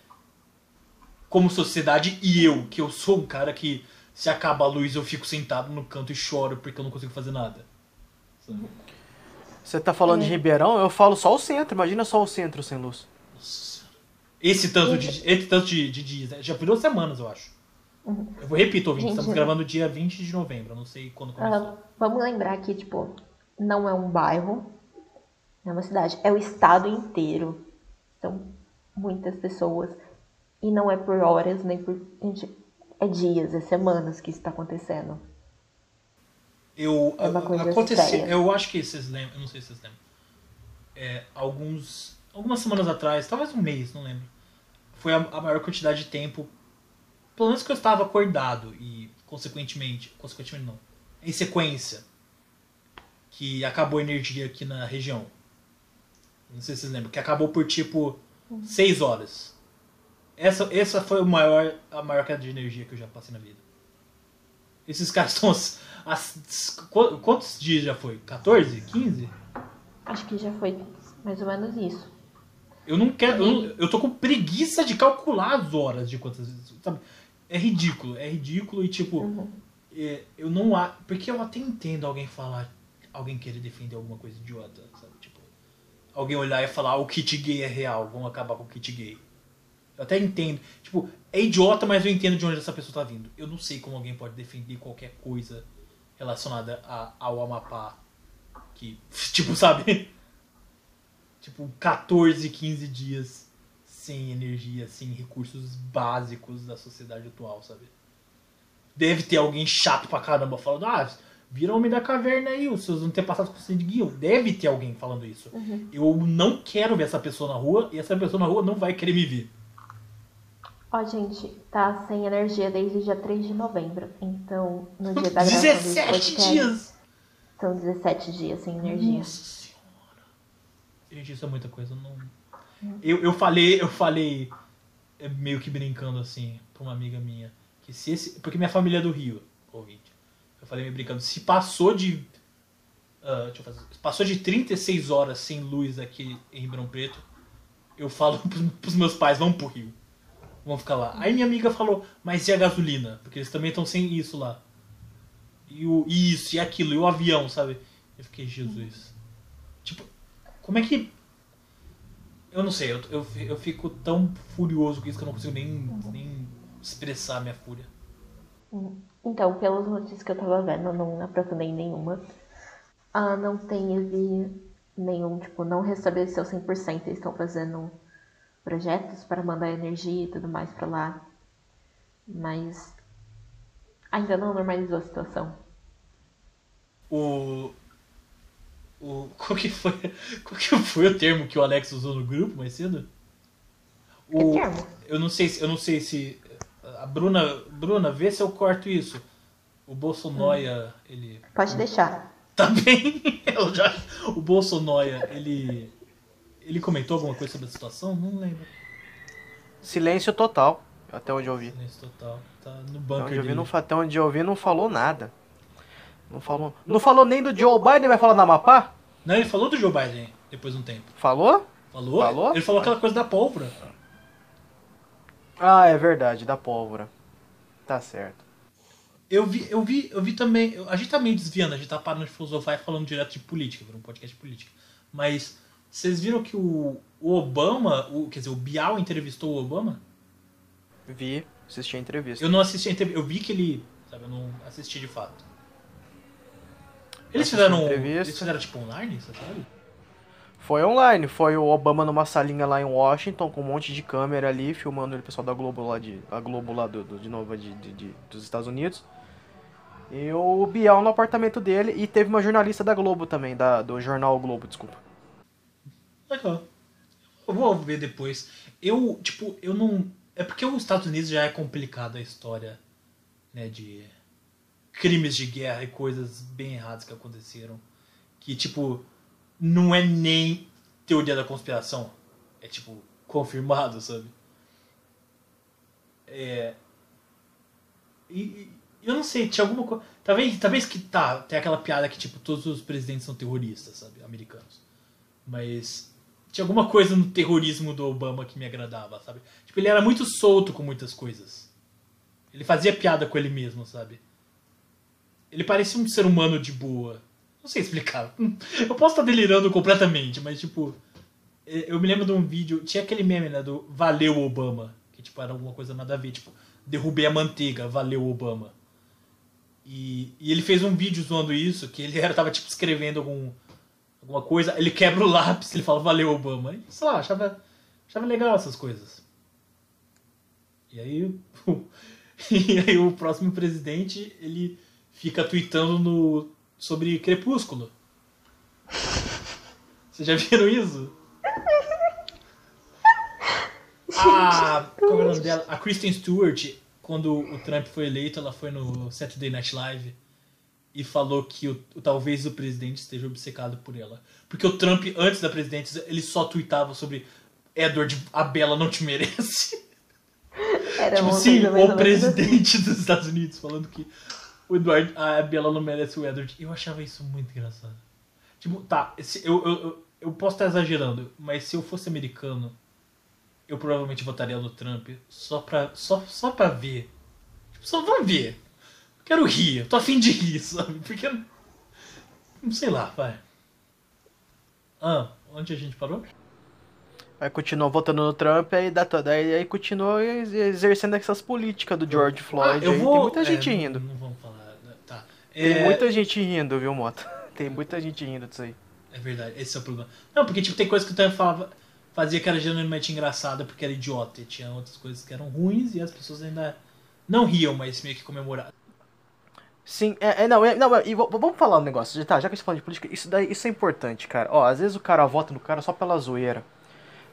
como sociedade e eu, que eu sou um cara que se acaba a luz eu fico sentado no canto e choro porque eu não consigo fazer nada. Você tá falando de Ribeirão, eu falo só o centro. Imagina só o centro sem luz. Nossa. Esse tanto de, esse tanto de, de dias, né? já virou semanas, eu acho. Eu vou repito, ouvinte, Gente, estamos gravando dia 20 de novembro, não sei quando começou. ah, vamos lembrar que, tipo, não é um bairro, não é uma cidade, é o estado inteiro. São muitas pessoas. E não é por horas, nem por. gente, É dias, é semanas que isso tá acontecendo. Eu, É uma coisa aconteceu, eu acho que vocês lembram, eu não sei se vocês lembram. É, alguns, algumas semanas atrás, talvez um mês, não lembro. Foi a, a maior quantidade de tempo, pelo menos que eu estava acordado e consequentemente, consequentemente não, em sequência, que acabou a energia aqui na região. Não sei se vocês lembram, que acabou por tipo 6 horas. Essa, essa foi o maior, a maior queda de energia que eu já passei na vida. Esses caras estão. quantos dias já foi? 14? 15? Acho que já foi mais ou menos isso. Eu não quero. Eu, eu tô com preguiça de calcular as horas de quantas vezes. Sabe? É ridículo. É ridículo e tipo. é, eu não. a- Porque eu até entendo alguém falar. Alguém querer defender alguma coisa idiota, sabe? Tipo. Alguém olhar e falar: ah, o kit gay é real, vamos acabar com o kit gay. Eu até entendo. Tipo, é idiota, mas eu entendo de onde essa pessoa tá vindo. Eu não sei como alguém pode defender qualquer coisa relacionada a, ao Amapá. Que, tipo, sabe? tipo, 14, 15 dias sem energia, sem recursos básicos da sociedade atual, sabe? Deve ter alguém chato pra caramba falando, ah, vira homem da caverna aí, os seus antepassados conseguiam. Deve ter alguém falando isso. Uhum. Eu não quero ver essa pessoa na rua e essa pessoa na rua não vai querer me ver. Ó, gente, tá sem energia desde dia 3 de novembro. Então, no dia da gravação desse 17 podcast, dias! São 17 dias sem energia. Nossa senhora. Gente, isso é muita coisa. eu Não... Eu, eu falei, eu falei, é, meio que brincando assim, pra uma amiga minha, que se esse. Porque minha família é do Rio, ouvinte. Eu falei meio brincando, se passou de. ah, deixa eu fazer. se Passou de 36 horas sem luz aqui em Ribeirão Preto, eu falo pros, pros meus pais, vamos pro Rio. Vamos ficar lá. Aí minha amiga falou, mas e a gasolina? Porque eles também estão sem isso lá. E o e isso, e aquilo, e o avião, sabe? Eu fiquei, Jesus. Tipo, como é que. Eu não sei, eu, eu, eu fico tão furioso com isso que eu não consigo nem, nem expressar minha fúria. Então, pelas notícias que eu tava vendo, eu não aprofundei nenhuma. Ah, não teve nenhum, tipo, não restabeleceu 100%. Eles estão fazendo projetos para mandar energia e tudo mais pra lá. Mas ainda não normalizou a situação. O. O. Qual que foi. Qual que foi o termo que o Alex usou no grupo mais cedo? Que O, termo? eu não sei se. Eu não sei se. A Bruna. Bruna, vê se eu corto isso. O Bolsonoia, ele. Pode deixar. Tá bem? Eu já, o Bolsonoia, ele. Ele comentou alguma coisa sobre a situação? Não lembro. Silêncio total, até onde eu vi. Silêncio total. Tá no Até bunker onde vi, não, até onde eu vi não falou nada. Não falou, não falou nem do Joe Biden, vai falar da Amapá? Não, ele falou do Joe Biden depois de um tempo. Falou? Falou? Falou? Ele falou aquela coisa da pólvora. Ah, é verdade, da pólvora. Tá certo. Eu vi, eu vi, eu vi também. a gente tá meio desviando, a gente tá parando de filosofar e falando direto de política, virou um podcast de política. Mas vocês viram que o, o Obama, o, quer dizer, o Bial entrevistou o Obama? Vi, assisti a entrevista. Eu não assisti a entrevista, eu vi que ele. Sabe, eu não assisti de fato. Eles Assisti fizeram. Eles fizeram tipo online, você sabe? Foi online, foi o Obama numa salinha lá em Washington, com um monte de câmera ali, filmando ele, o pessoal da Globo lá de. A Globo lá do, do- de novo de, de- de- dos Estados Unidos. E o Bial no apartamento dele e teve uma jornalista da Globo também, da, do jornal Globo, desculpa. Legal. Eu vou ver depois. Eu, tipo, eu não. É porque os Estados Unidos já é complicada a história, né, de crimes de guerra e coisas bem erradas que aconteceram. Que, tipo, não é nem teoria da conspiração. É, tipo, confirmado, sabe? É. E eu não sei, tinha alguma coisa. Talvez, talvez que tá, tem aquela piada que, tipo, todos os presidentes são terroristas, sabe? Americanos. Mas tinha alguma coisa no terrorismo do Obama que me agradava, sabe? Tipo, ele era muito solto com muitas coisas. Ele fazia piada com ele mesmo, sabe? Ele parecia um ser humano de boa. Não sei explicar. Eu posso estar delirando completamente, mas tipo. Eu me lembro de um vídeo. Tinha aquele meme, né? Do Valeu Obama. Que tipo, era alguma coisa nada a ver. Tipo, derrubei a manteiga, valeu Obama. E, e ele fez um vídeo zoando isso, que ele era, tava tipo escrevendo algum, alguma coisa, ele quebra o lápis, ele fala valeu Obama. E, sei lá, achava, achava legal essas coisas. E aí, e aí o próximo presidente, ele fica tweetando no, sobre Crepúsculo. Vocês já viram isso? A, qual é o nome dela? A Kristen Stewart, quando o Trump foi eleito, ela foi no Saturday Night Live e falou que o, talvez o presidente esteja obcecado por ela. Porque o Trump, antes da presidência, ele só tweetava sobre Edward, a Bela não te merece. Era tipo assim, mais o assim. presidente dos Estados Unidos falando que o Edward, a Bela não merece o Edward. Eu achava isso muito engraçado. Tipo, tá, se- eu, eu, eu, eu posso estar exagerando, mas se eu fosse americano, eu provavelmente votaria no Trump só pra, só, só pra ver. Tipo, só vamos ver. Quero rir, eu tô afim de rir, sabe? Porque. Não sei lá, vai. Ah, onde a gente parou? Aí continuou votando no Trump, aí, dá, to- daí, aí continuou ex- exercendo essas políticas do George Floyd. Ah, eu aí vou. tem muita é, gente não- indo. Não vamos falar. né? Tá. Tem É, muita gente rindo, viu, Mota? Tem muita gente rindo disso aí. É verdade, esse é o problema. Não, porque tipo, tem coisa que o Tan falava, fazia que era genuinamente engraçada porque era idiota. E tinha outras coisas que eram ruins e as pessoas ainda não riam, mas meio que comemoravam. Sim, é, é, não, é, não, é, e vamos falar um negócio, tá, já que a gente fala de política, isso daí, isso é importante, cara. Ó, às vezes o cara vota no cara só pela zoeira,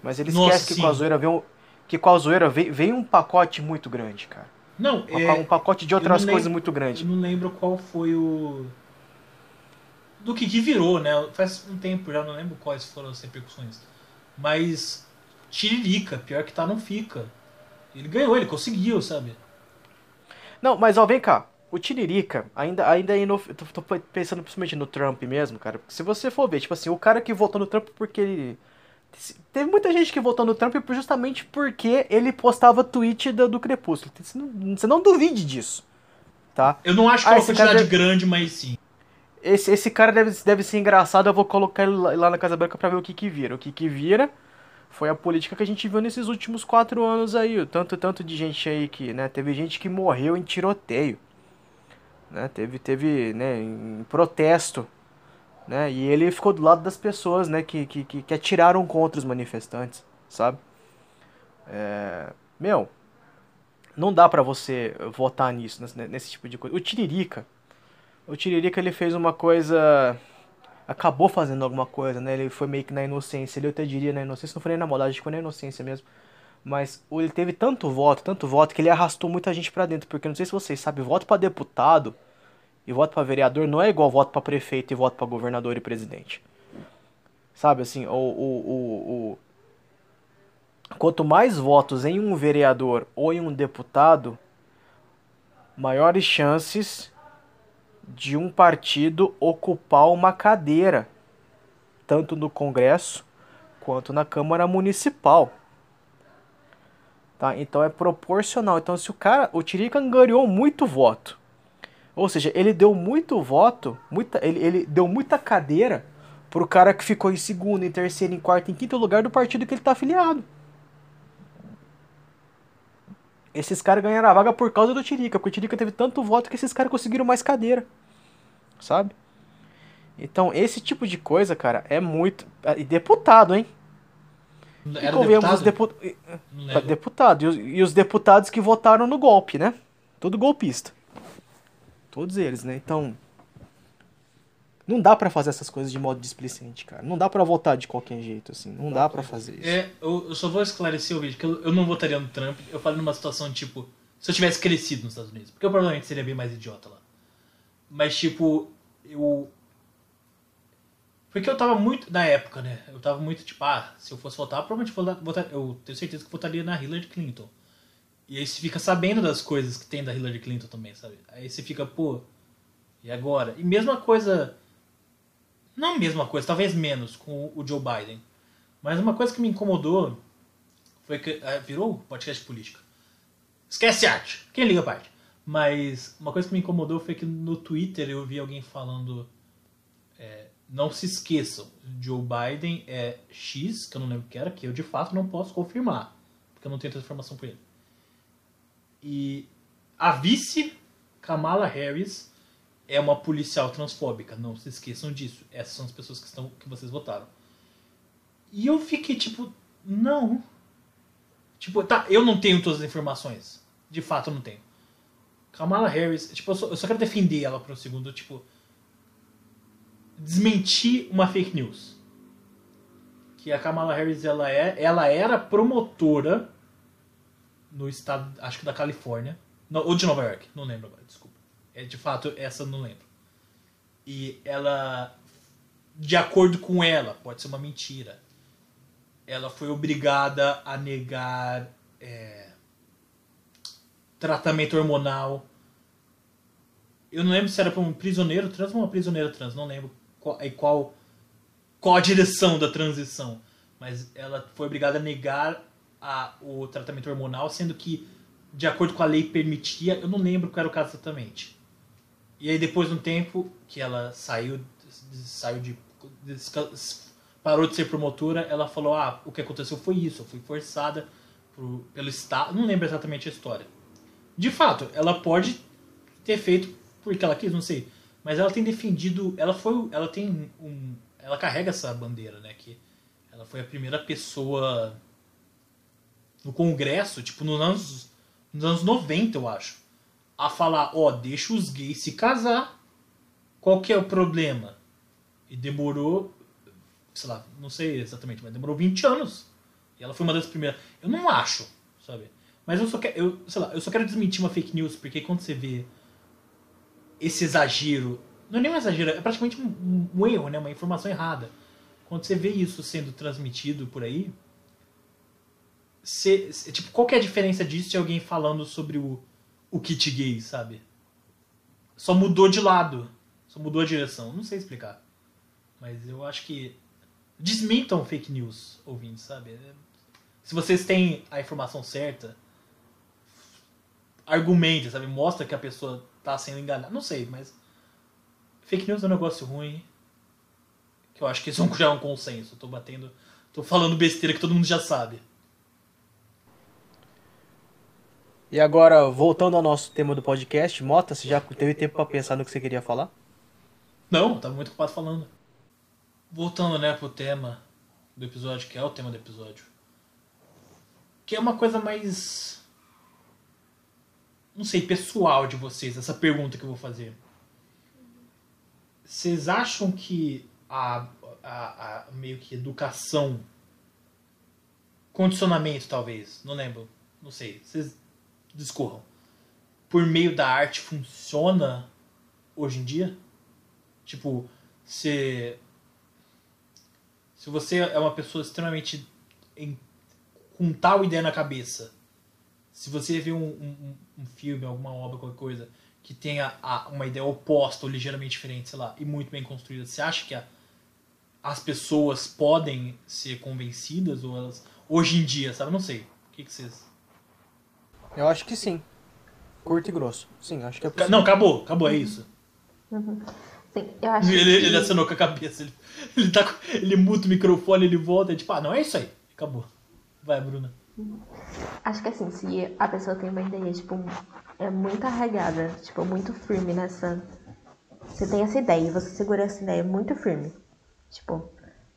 mas ele Nossa, esquece que com a zoeira vem um, que com a zoeira vem, vem um pacote muito grande, cara. Não, Um, é, um pacote de outras eu coisas lembro- muito eu grande. não lembro qual foi o. Do que, que virou, né? Faz um tempo já, não lembro quais foram as repercussões. Mas. Tiririca, pior que tá, não fica. Ele ganhou, ele conseguiu, sabe? Não, mas ó, vem cá. O Tiririca, ainda, ainda aí no. Tô, tô pensando principalmente no Trump mesmo, cara. porque Se você for ver, tipo assim, o cara que votou no Trump porque ele. Teve muita gente que votou no Trump justamente porque ele postava tweet do, do Crepúsculo. Você não, você não duvide disso. Tá? Eu não acho que Ah, é uma quantidade deve- grande, mas sim. Esse, esse cara deve, deve ser engraçado, eu vou colocar ele lá, na Casa Branca pra ver o que que vira. O que que vira foi a política que a gente viu nesses últimos quatro anos aí. o Tanto, tanto de gente aí que, né, teve gente que morreu em tiroteio. Né, teve, teve, né, em protesto. Né, e ele ficou do lado das pessoas, né, que, que, que, atiraram contra os manifestantes, sabe? É, meu, não dá pra você votar nisso, nesse, nesse tipo de coisa. O Tiririca, o Tiririca ele fez uma coisa. Acabou fazendo alguma coisa, né? Ele foi meio que na inocência. Ele eu até diria na inocência, não foi nem na maldade, foi na inocência mesmo. Mas ele teve tanto voto, tanto voto, que ele arrastou muita gente pra dentro. Porque não sei se vocês sabem, voto pra deputado e voto pra vereador não é igual voto pra prefeito e voto pra governador e presidente. Sabe assim, o, o, o, o- quanto mais votos em um vereador ou em um deputado, maiores chances de um partido ocupar uma cadeira, tanto no Congresso quanto na Câmara Municipal. Tá? Então é proporcional. Então se o cara, o Tiririca angariou muito voto. Ou seja, ele deu muito voto, muita, ele, ele deu muita cadeira pro cara que ficou em segundo, em terceiro, em quarto, em quinto lugar do partido que ele tá afiliado. Esses caras ganharam a vaga por causa do Tiririca, porque o Tiririca teve tanto voto que esses caras conseguiram mais cadeira sabe? Então, esse tipo de coisa, cara, é muito. E deputado, hein? E Era convenhamos os deputado? depu... Não Tá, deputado. E os, e os deputados que votaram no golpe, né? Tudo golpista. Todos eles, né? Então. Não dá pra fazer essas coisas de modo displicente, cara. Não dá pra votar de qualquer jeito, assim. Não dá pra fazer isso. É, eu, eu só vou esclarecer o vídeo, que eu, eu não votaria no Trump. Eu falei numa situação, tipo, se eu tivesse crescido nos Estados Unidos. Porque eu provavelmente seria bem mais idiota lá. Mas, tipo, eu. Porque eu tava muito. Na época, né? Eu tava muito, tipo, ah, se eu fosse votar, provavelmente vota- vota- eu tenho certeza que votaria na Hillary Clinton. E aí você fica sabendo das coisas que tem da Hillary Clinton também, sabe? Aí você fica, pô, e agora? E mesma coisa. Não a mesma coisa, talvez menos com o Joe Biden. Mas uma coisa que me incomodou foi que. ah, virou podcast política. Esquece arte. Quem liga pra arte? Mas uma coisa que me incomodou foi que no Twitter eu vi alguém falando. é, não se esqueçam, Joe Biden é X, que eu não lembro o que era, que eu de fato não posso confirmar. Porque eu não tenho tanta informação por ele. E a vice Kamala Harris é uma policial transfóbica. Não se esqueçam disso. Essas são as pessoas que, estão, que vocês votaram. E eu fiquei tipo, não. Tipo, tá, eu não tenho todas as informações. De fato, eu não tenho. Kamala Harris, tipo, eu só, eu só quero defender ela por um segundo, tipo. Desmentir uma fake news. Que a Kamala Harris, ela, é, ela era promotora no estado, acho que da Califórnia. Ou de Nova York, não lembro agora, desculpa. É, de fato, essa não lembro. E ela, de acordo com ela, pode ser uma mentira. Ela foi obrigada a negar é, tratamento hormonal. Eu não lembro se era para um prisioneiro trans ou uma prisioneira trans, não lembro qual, e qual, qual a direção da transição. Mas ela foi obrigada a negar a, o tratamento hormonal, sendo que, de acordo com a lei, permitia. Eu não lembro qual era o caso exatamente. E aí, depois de um tempo que ela saiu, saiu de. parou de ser promotora, ela falou: Ah, o que aconteceu foi isso, eu fui forçada pro, pelo Estado. Não lembro exatamente a história. De fato, ela pode ter feito porque ela quis, não sei. Mas ela tem defendido. Ela foi. Ela tem um. Ela carrega essa bandeira, né? Que ela foi a primeira pessoa no Congresso, tipo, nos anos, nos anos 90, eu acho, a falar, ó, deixa os gays se casar. Qual que é o problema? E demorou, sei lá, não sei exatamente, mas demorou 20 anos. E ela foi uma das primeiras. Eu não acho, sabe? Mas eu só quero, eu, sei lá, eu só quero desmentir uma fake news, porque quando você vê esse exagero, não é nem um exagero, é praticamente um, um erro, né? Uma informação errada. Quando você vê isso sendo transmitido por aí, tipo, qual que é a diferença disso de alguém falando sobre o, o kit gay, sabe? Só mudou de lado. Só mudou a direção. Não sei explicar. Mas eu acho que. Desmintam fake news, ouvintes, sabe? Se vocês têm a informação certa, argumente, sabe? Mostra que a pessoa tá sendo enganada. Não sei, mas. Fake news é um negócio ruim. Que eu acho que isso já é um consenso. Eu tô batendo. tô falando besteira que todo mundo já sabe. E agora, voltando ao nosso tema do podcast, Mota, você já teve tempo para pensar no que você queria falar? Não, tava muito ocupado falando. Voltando, né, pro tema do episódio, que é o tema do episódio. Que é uma coisa mais. Não sei, pessoal de vocês, essa pergunta que eu vou fazer. Vocês acham que a, a, a meio que educação, condicionamento talvez, não lembro, não sei, vocês discorram, por meio da arte funciona hoje em dia? Tipo, se, se você é uma pessoa extremamente em, com tal ideia na cabeça, se você vê um, um, um filme, alguma obra, qualquer coisa, que tenha a, uma ideia oposta ou ligeiramente diferente, sei lá, e muito bem construída, você acha que a, as pessoas podem ser convencidas ou elas hoje em dia, sabe? Não sei. O que, que vocês eu acho que sim. Curto e grosso. Sim, acho que é possível. Não, acabou, acabou, é isso. Uhum. Sim, eu acho ele, que... ele assinou com a cabeça. Ele, ele, tá, ele muta o microfone, ele volta, é tipo, ah, não, é isso aí. Acabou. Vai, Bruna. Acho que assim, se a pessoa tem uma ideia, tipo, é muito arraigada, tipo, muito firme nessa. Você tem essa ideia e você segura essa ideia muito firme. Tipo,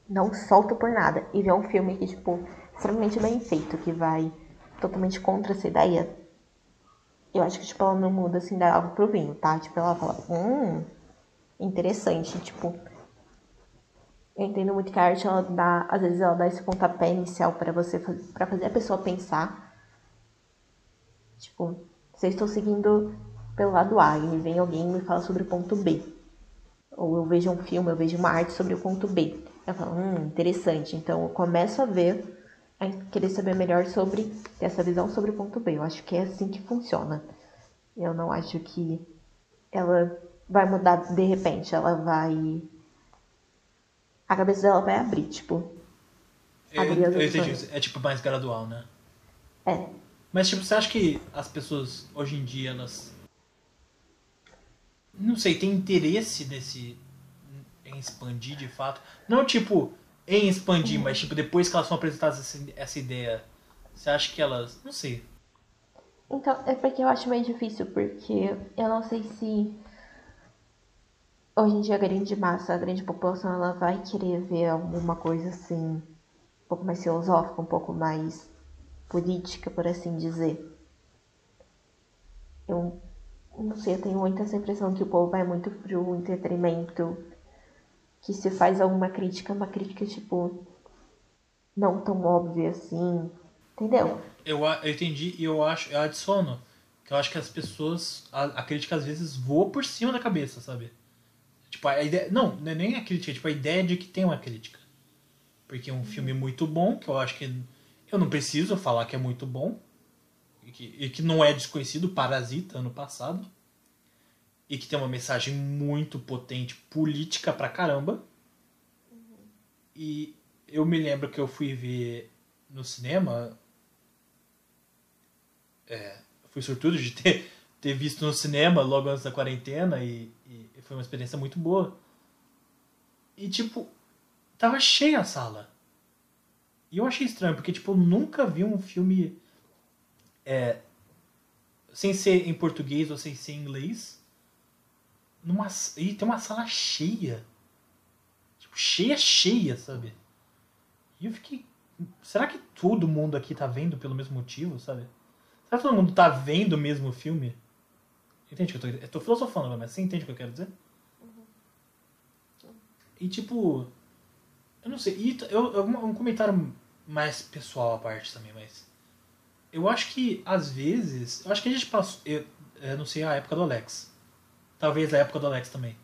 não solta por nada. E vê um filme que, tipo, extremamente bem feito, que vai totalmente contra essa ideia, eu acho que, tipo, ela não muda, assim, da água pro vinho, tá? Tipo, ela fala, hum, interessante, tipo... Eu entendo muito que a arte, ela dá, às vezes, ela dá esse pontapé inicial para você, para fazer a pessoa pensar. Tipo, eu estou seguindo pelo lado A e vem alguém e me fala sobre o ponto B. Ou eu vejo um filme, eu vejo uma arte sobre o ponto B. Eu falo, hum, interessante. Então eu começo a ver a querer saber melhor sobre essa visão sobre o ponto B. Eu acho que é assim que funciona. Eu não acho que ela vai mudar de repente, ela vai. A cabeça dela vai abrir, tipo. Eu, eu entendi. É tipo mais gradual, né? É. Mas tipo, você acha que as pessoas hoje em dia elas. Não sei, tem interesse nesse. em expandir de fato? Não tipo em expandir, mas tipo, depois que elas são apresentadas essa, essa ideia, você acha que elas. Não sei. Então, é porque eu acho meio difícil, porque eu não sei se hoje em dia a grande massa, a grande população, ela vai querer ver alguma coisa assim, um pouco mais filosófica, um pouco mais política, por assim dizer. Eu não sei, eu tenho muita essa impressão que o povo vai muito pro entretenimento que se faz alguma crítica, uma crítica, tipo, não tão óbvia assim. Entendeu? Eu, eu entendi e eu acho, eu adiciono que eu acho que as pessoas, a, a, crítica às vezes voa por cima da cabeça, sabe? Tipo, a ideia. Não, não é nem a crítica, é tipo a ideia de que tem uma crítica. Porque é um filme muito bom, que eu acho que eu não preciso falar que é muito bom, e que, e que não é desconhecido, Parasita, ano passado e que tem uma mensagem muito potente, política pra caramba. E eu me lembro que eu fui ver no cinema. É, fui sortudo de ter, ter visto no cinema logo antes da quarentena e foi uma experiência muito boa. E tipo, tava cheia a sala. E eu achei estranho, porque tipo, eu nunca vi um filme é, sem ser em português ou sem ser em inglês numa. E tem uma sala cheia. Tipo, cheia, cheia, sabe? E eu fiquei. Será que todo mundo aqui tá vendo pelo mesmo motivo, sabe? Será que todo mundo tá vendo o mesmo filme? Entende o que eu tô Eu tô filosofando, mas você entende o que eu quero dizer? E tipo. Eu não sei. E eu, eu, um comentário mais pessoal à parte também, mas. Eu acho que, às vezes. Eu acho que a gente passou. Eu, eu não sei a época do Alex. Talvez a época do Alex também.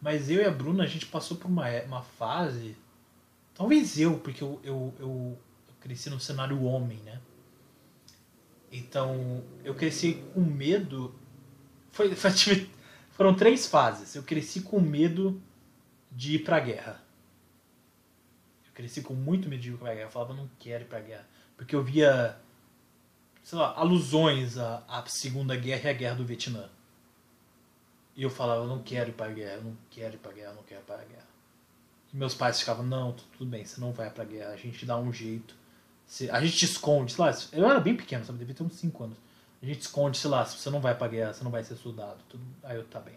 Mas eu e a Bruna, a gente passou por uma, uma fase. Talvez eu, porque eu, eu, eu, eu cresci no cenário homem, né? Então, eu cresci com medo. Foi, foi, foram três fases. Eu cresci com medo de ir pra guerra. Eu cresci com muito medo de ir pra guerra. Eu falava, não quero ir pra guerra. Porque eu via, sei lá, alusões à, à Segunda Guerra e à Guerra do Vietnã. E eu falava, eu não quero ir pra guerra, eu não quero ir pra guerra, eu não quero ir pra guerra. E meus pais ficavam, não, tudo bem, você não vai pra guerra, a gente dá um jeito. A gente te esconde, sei lá, eu era bem pequeno, sabe, devia ter uns 5 anos. A gente esconde, sei lá, se você não vai pra guerra, você não vai ser soldado. Tudo... Aí eu, tá bem.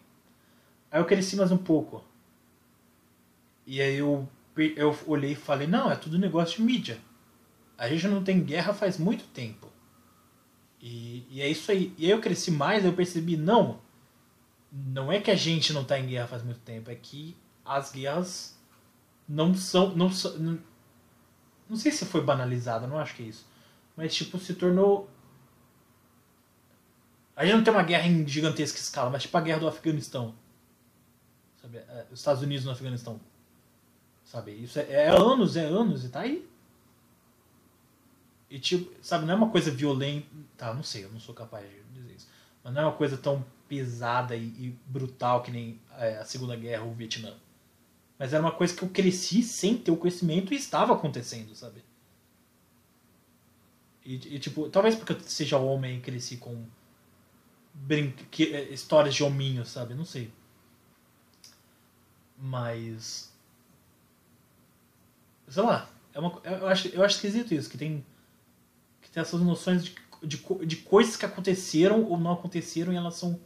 Aí eu cresci mais um pouco. E aí eu, eu olhei e falei, não, é tudo negócio de mídia. A gente não tem guerra faz muito tempo. E, e é isso aí. E aí eu cresci mais, eu percebi, não, não é que a gente não está em guerra faz muito tempo, é que as guerras não são. Não, não, não sei se foi banalizada, não acho que é isso. Mas, tipo, se tornou. A gente não tem uma guerra em gigantesca escala, mas tipo a guerra do Afeganistão. Sabe? É, os Estados Unidos no Afeganistão. Sabe? Isso é, é anos, é anos e tá aí. E tipo, sabe, não é uma coisa violenta. Tá, não sei, eu não sou capaz de dizer isso. Mas não é uma coisa tão pesada e, e brutal que nem é, a Segunda Guerra ou o Vietnã. Mas era uma coisa que eu cresci sem ter o conhecimento e estava acontecendo, sabe? E, e tipo, talvez porque eu seja homem e cresci com que, é, histórias de hominho, sabe? Não sei. Mas. Sei lá. É uma, eu, acho, eu acho esquisito isso, que tem. Que tem essas noções de, de, de coisas que aconteceram ou não aconteceram e elas são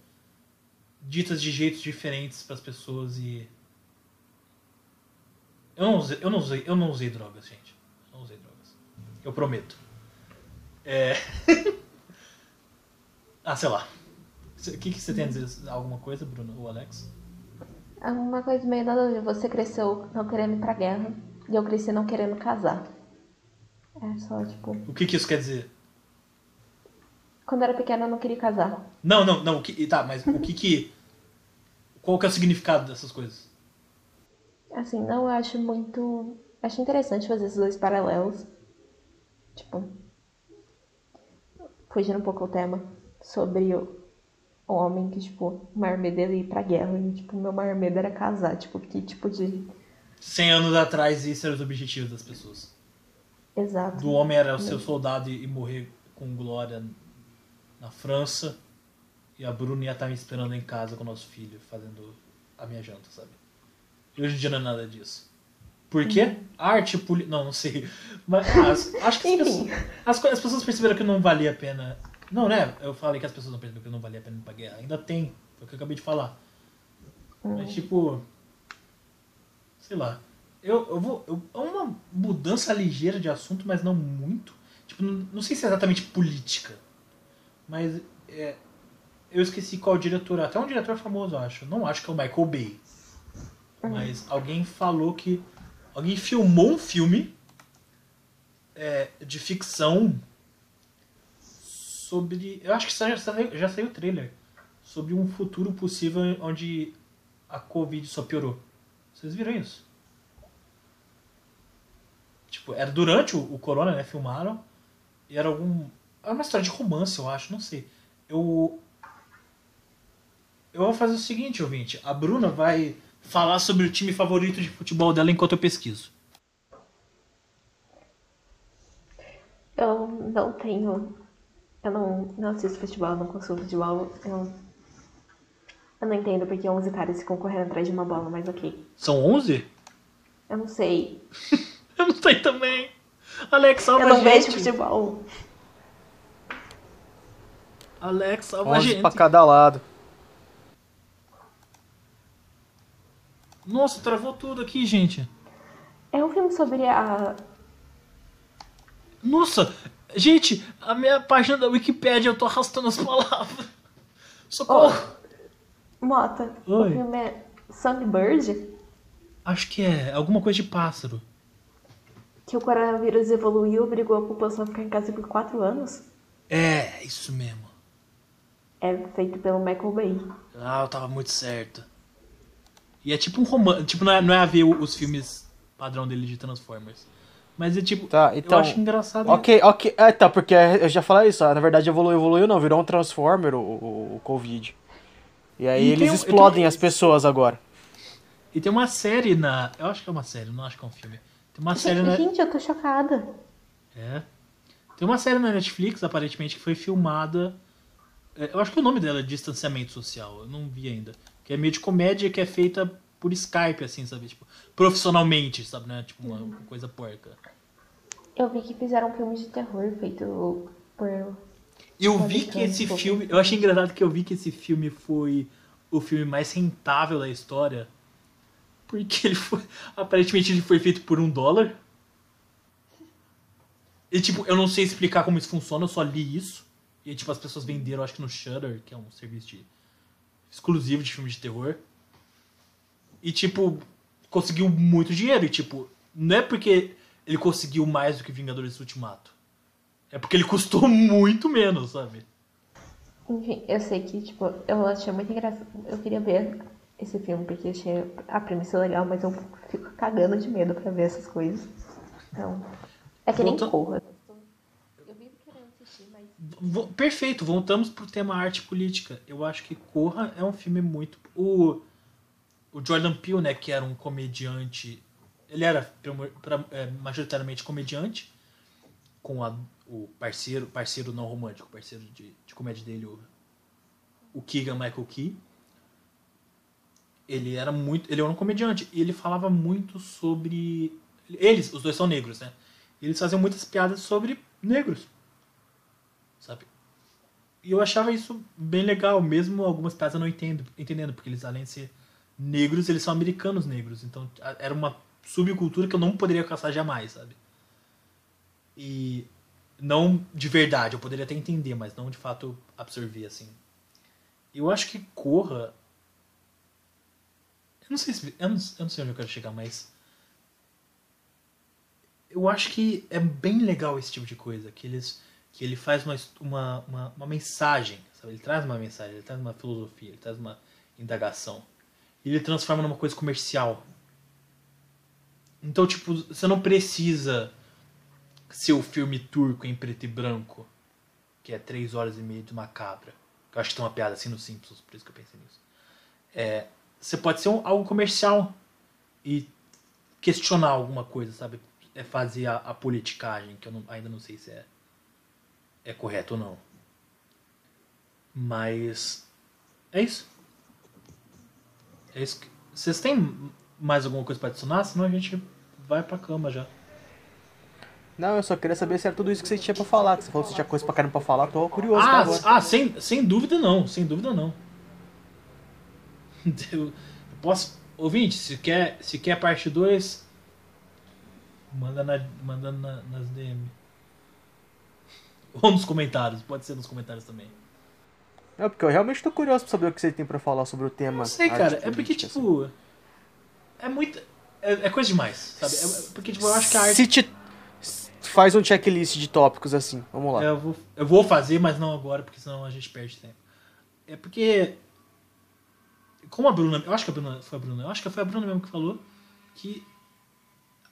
ditas de jeitos diferentes para as pessoas e eu não usei, eu não usei, eu não usei drogas, gente. Eu não usei drogas. Eu prometo. É... ah, sei lá. O que, que você tem a dizer? Alguma coisa, Bruno ou Alex? Alguma coisa meio nada a ver. Você cresceu não querendo ir pra guerra e eu cresci não querendo casar. É só, tipo. O que, que isso quer dizer? Quando eu era pequena eu não queria casar. Não, não, não. O que, tá, mas o que que. Qual que é o significado dessas coisas? Assim, não, eu acho muito. Acho interessante fazer esses dois paralelos. Tipo. Fugindo um pouco o tema. Sobre o homem que, tipo, o maior medo dele ir pra guerra. E, tipo, meu maior medo era casar. Tipo, que tipo de. 100 anos atrás, isso era os objetivos das pessoas. Exato. Do homem era ser soldado e morrer com glória na França e a Bruna ia estar me esperando em casa com o nosso filho, fazendo a minha janta, sabe? E hoje em dia não é nada disso. Por quê? Uhum. Arte, política. Não, não sei. Mas as, acho que as pessoas, as, as, pessoas perceberam que não valia a pena. Não, né? Eu falei que as pessoas não perceberam que não valia a pena ir pra guerra. Ainda tem. Foi o que eu acabei de falar. Uhum. Mas, tipo. Sei lá. Eu, eu vou. Eu, é uma mudança ligeira de assunto, mas não muito. Tipo, não, não sei se é exatamente política. Mas é, eu esqueci qual diretor, até um diretor famoso, acho. Não acho que é o Michael Bay. Uhum. Mas alguém falou que. Alguém filmou um filme é, de ficção sobre. Eu acho que já saiu, já saiu o trailer. Sobre um futuro possível onde a Covid só piorou. Vocês viram isso? Tipo, era durante o, o Corona, né? Filmaram. E era algum é uma história de romance, eu acho, não sei. Eu. Eu vou fazer o seguinte, ouvinte. A Bruna vai falar sobre o time favorito de futebol dela enquanto eu pesquiso. Eu não tenho. Eu não, não assisto futebol, não consumo futebol. Eu, eu não entendo porque 11 caras se concorreram atrás de uma bola, mas ok. São 11? Eu não sei. eu não sei também. Alex, salva Eu não gente. vejo futebol. Alex, salva 11 a gente. pra cada lado. Nossa, travou tudo aqui, gente. É um filme sobre a. Nossa, gente, a minha página da Wikipedia eu tô arrastando as palavras. Socorro. Mota, Oi. o filme é Songbird, Acho que é alguma coisa de pássaro. que o coronavírus evoluiu e obrigou a população a ficar em casa por quatro anos. É, isso mesmo. É feito pelo Michael Bay. Ah, eu tava muito certo. E é tipo um romance. Tipo, não é, não é a ver os filmes padrão dele de Transformers. Mas é tipo. Tá, então- Eu acho engraçado. Ok, ok. É, tá, porque eu já falei isso, na verdade evoluiu, evoluiu não, virou um Transformer o, o, o Covid. E aí E eles tem explodem tem- as pessoas agora. E tem uma série na. Eu acho que é uma série, não acho que é um filme. Tem uma série na. Gente, eu tô chocada. É. Tem uma série na Netflix, aparentemente, que foi filmada. é, Eu acho que o nome dela é Distanciamento Social. Eu não vi ainda. Que é meio de comédia que é feita por Skype, assim, sabe? Tipo, profissionalmente, sabe? Né? Tipo, uma, uma coisa porca. Eu vi que fizeram um filme de terror feito por. Eu vi que esse pouco. filme. Eu achei engraçado que eu vi que esse filme foi o filme mais rentável da história. Porque ele foi. Aparentemente ele foi feito por um dólar. E tipo, eu não sei explicar como isso funciona, eu só li isso. E tipo, as pessoas venderam, acho que no Shudder, que é um serviço de, exclusivo de filme de terror. E tipo, conseguiu muito dinheiro. E tipo, não é porque ele conseguiu mais do que Vingadores Ultimato. É porque ele custou muito menos, sabe? Enfim, eu sei que, tipo, eu achei muito engraçado. Eu queria ver esse filme porque achei a premissa legal, mas eu fico cagando de medo pra ver essas coisas. Então. É que nem Volta- corra. Eu vivo querendo assistir, mas. Perfeito, voltamos pro tema arte política. Eu acho que Corra é um filme muito. O, o Jordan Peele, né, que era um comediante. Ele era pra- é, majoritariamente comediante, com a- o parceiro, parceiro não romântico, parceiro de, de comédia dele, o, o Keegan Michael Key. Ele era muito. Ele era um comediante e ele falava muito sobre. Eles, os dois são negros, né? Eles faziam muitas piadas sobre negros sabe? E eu achava isso bem legal, mesmo algumas piadas eu não entendo, entendendo, porque eles além de ser negros, eles são americanos negros, então era uma subcultura que eu não poderia caçar jamais, sabe? E não de verdade, eu poderia até entender, mas não de fato absorver assim. Eu acho que Corra eu não sei se eu não, eu não sei onde eu quero chegar, mas eu acho que é bem legal esse tipo de coisa, que eles que ele faz uma, uma, uma, uma mensagem, sabe? Ele traz uma mensagem, ele traz uma filosofia, ele traz uma indagação. Ele transforma numa coisa comercial. Então, tipo, você não precisa ser o filme turco em preto e branco, que é três horas e meia de uma cabra. Eu acho que tem uma piada assim no Simpsons, por isso que eu pensei nisso. É, você pode ser um- algo comercial e questionar alguma coisa, sabe? É fazer a, a politicagem, que eu não- ainda não sei se é é correto ou não. Mas é isso. É isso. que- Vocês têm mais alguma coisa para adicionar? Senão a gente vai pra cama já. Não, eu só queria saber se era tudo isso que você tinha pra falar. Que você falou que você tinha coisa pra caramba pra falar, tô curioso Ah, agora. ah sem, sem dúvida não. Sem dúvida não. Eu eu posso. Ouvinte, se quer, se quer parte 2, manda, na, manda na, nas DM. Ou nos comentários, pode ser nos comentários também. É, porque eu realmente tô curioso pra saber o que você tem pra falar sobre o tema. Não sei, cara. É porque, política, assim. tipo. É muito. É, é coisa demais, sabe? É- é porque, tipo, eu acho que a arte. Se te... Faz um checklist de tópicos assim, vamos lá. É, eu, vou, eu vou fazer, mas não agora, porque senão a gente perde tempo. É porque. Como a Bruna. Eu acho que a Bruna. Foi a Bruna. Eu acho que foi a Bruna mesmo que falou que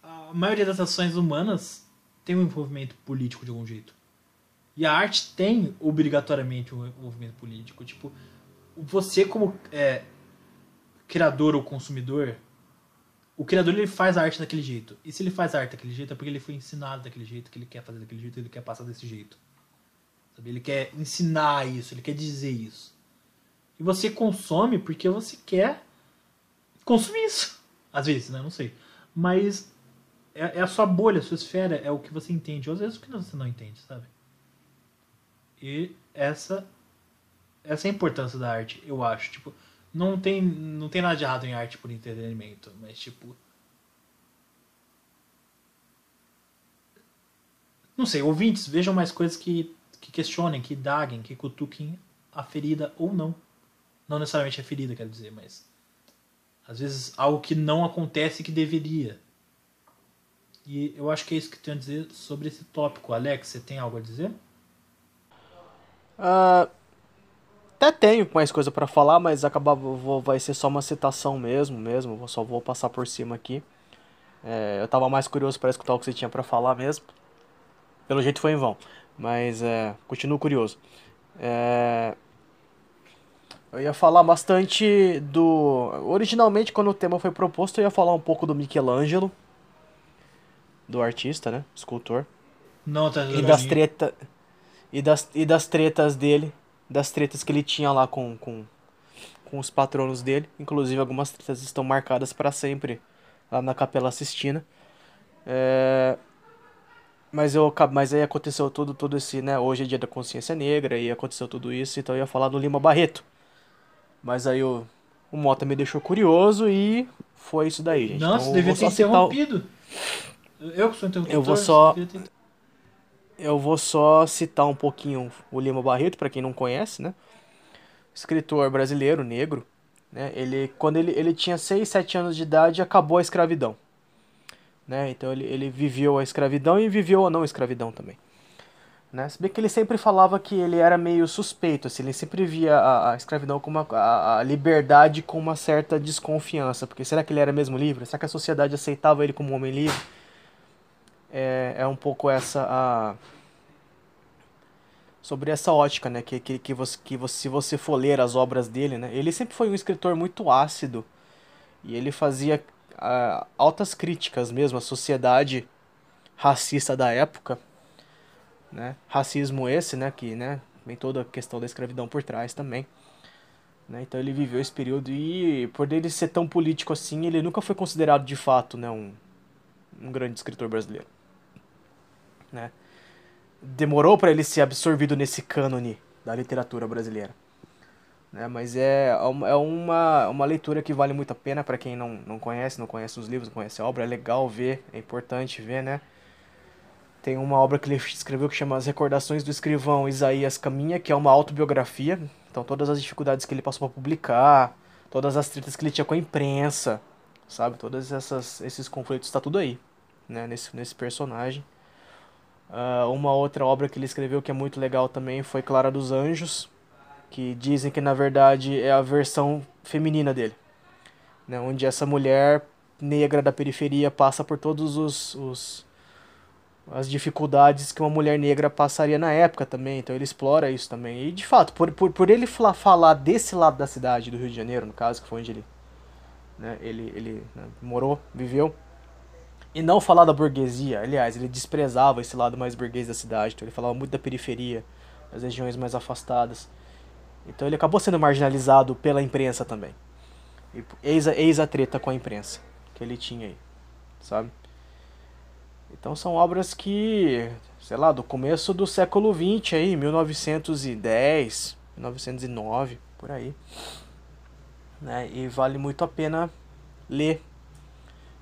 a maioria das ações humanas tem um envolvimento político de algum jeito. E a arte tem obrigatoriamente um envolvimento político. Tipo, você como é, criador ou consumidor, o criador ele faz a arte daquele jeito. E se ele faz a arte daquele jeito é porque ele foi ensinado daquele jeito, que ele quer fazer daquele jeito, ele quer passar desse jeito. Sabe? Ele quer ensinar isso, ele quer dizer isso. E você consome porque você quer consumir isso. Às vezes, né? Não sei. Mas é, é a sua bolha, a sua esfera, é o que você entende. Ou às vezes o que você não entende, sabe? E essa essa é a importância da arte, eu acho. Tipo, não tem, não tem nada de errado em arte por entretenimento, mas tipo. Não sei, ouvintes, vejam mais coisas que, que questionem, que daguem, que cutuquem a ferida ou não. Não necessariamente a ferida, quero dizer, mas. Às vezes algo que não acontece que deveria. E eu acho que é isso que tenho a dizer sobre esse tópico. Alex, você tem algo a dizer? Uh, até tenho mais coisa para falar, mas acabar vou, vai ser só uma citação mesmo, mesmo. Só vou passar por cima aqui. É, eu tava mais curioso para escutar o que você tinha para falar mesmo. Pelo jeito foi em vão, mas é, continuo curioso. É, eu ia falar bastante do. Originalmente, quando o tema foi proposto, eu ia falar um pouco do Michelangelo, do artista, né? Escultor. Não, tá E das treta e das, e das tretas dele, das tretas que ele tinha lá com, com, com os patronos dele. Inclusive, algumas tretas estão marcadas para sempre lá na Capela Sistina. É... Mas, eu, mas aí aconteceu tudo, tudo esse, né? Hoje é dia da consciência negra e aconteceu tudo isso, então eu ia falar do Lima Barreto. Mas aí o, o Mota me deixou curioso e foi isso daí, gente. Nossa, então, devia ter interrompido. Eu que sou interrompido. Eu vou só. Eu vou só citar um pouquinho o Lima Barreto, para quem não conhece, né? Escritor brasileiro, negro. Né? Ele, quando ele, ele tinha 6, 7 anos de idade, acabou a escravidão. Né? Então ele, ele viveu a escravidão e viveu a não escravidão também. Né? Se bem que ele sempre falava que ele era meio suspeito, assim, ele sempre via a, a escravidão como uma, a, a, liberdade com uma certa desconfiança, porque será que ele era mesmo livre? Será que a sociedade aceitava ele como um homem livre? É, é um pouco essa a sobre essa ótica, né, que, que, que, você, que você, se você for ler as obras dele, né, ele sempre foi um escritor muito ácido e ele fazia uh, altas críticas mesmo à sociedade racista da época, né? Racismo esse, né? Que, né? Vem toda a questão da escravidão por trás também. Né? Então ele viveu esse período e por ele ser tão político assim, ele nunca foi considerado de fato, né? Um, um grande escritor brasileiro, né? Demorou para ele ser absorvido nesse cânone da literatura brasileira. Né? Mas é, é uma, uma leitura que vale muito a pena para quem não, não conhece, não conhece os livros, não conhece a obra. É legal ver, é importante ver, né? Tem uma obra que ele escreveu que chama As Recordações do Escrivão Isaías Caminha, que é uma autobiografia. Então todas as dificuldades que ele passou para publicar, todas as tretas que ele tinha com a imprensa, sabe? Todos esses conflitos, está tudo aí, né? Nesse, nesse personagem. Uh, uma outra obra que ele escreveu que é muito legal também foi Clara dos Anjos, que dizem que na verdade é a versão feminina dele, né? Onde essa mulher negra da periferia passa por todos os, os as dificuldades que uma mulher negra passaria na época também, então ele explora isso também. E de fato, por, por, por ele falar desse lado da cidade, do Rio de Janeiro, no caso, que foi onde ele, né, ele, ele né, morou, viveu, e não falar da burguesia, aliás, ele desprezava esse lado mais burguês da cidade, então ele falava muito da periferia, das regiões mais afastadas. Então ele acabou sendo marginalizado pela imprensa também. Eis a, eis a treta com a imprensa que ele tinha aí, sabe? Então são obras que, sei lá, do começo do século XX aí, 1910, 1909, por aí. Né? E vale muito a pena ler.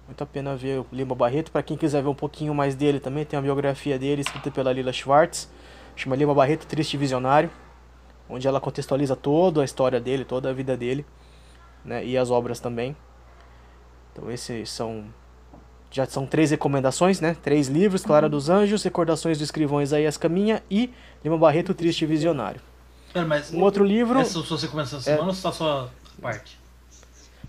Muito a pena ver o Lima Barreto. Para quem quiser ver um pouquinho mais dele também, tem a biografia dele escrita pela Lila Schwartz. Chama Lima Barreto Triste Visionário. Onde ela contextualiza toda a história dele, toda a vida dele. Né? E as obras também. Então esses são já são três recomendações, né? Três livros, Clara uhum. dos Anjos, Recordações do Escrivão Isaías Caminha e Lima Barreto, Triste Visionário. Pera, mas um outro livro... Essas são suas recomendações da semana é... ou só a sua parte?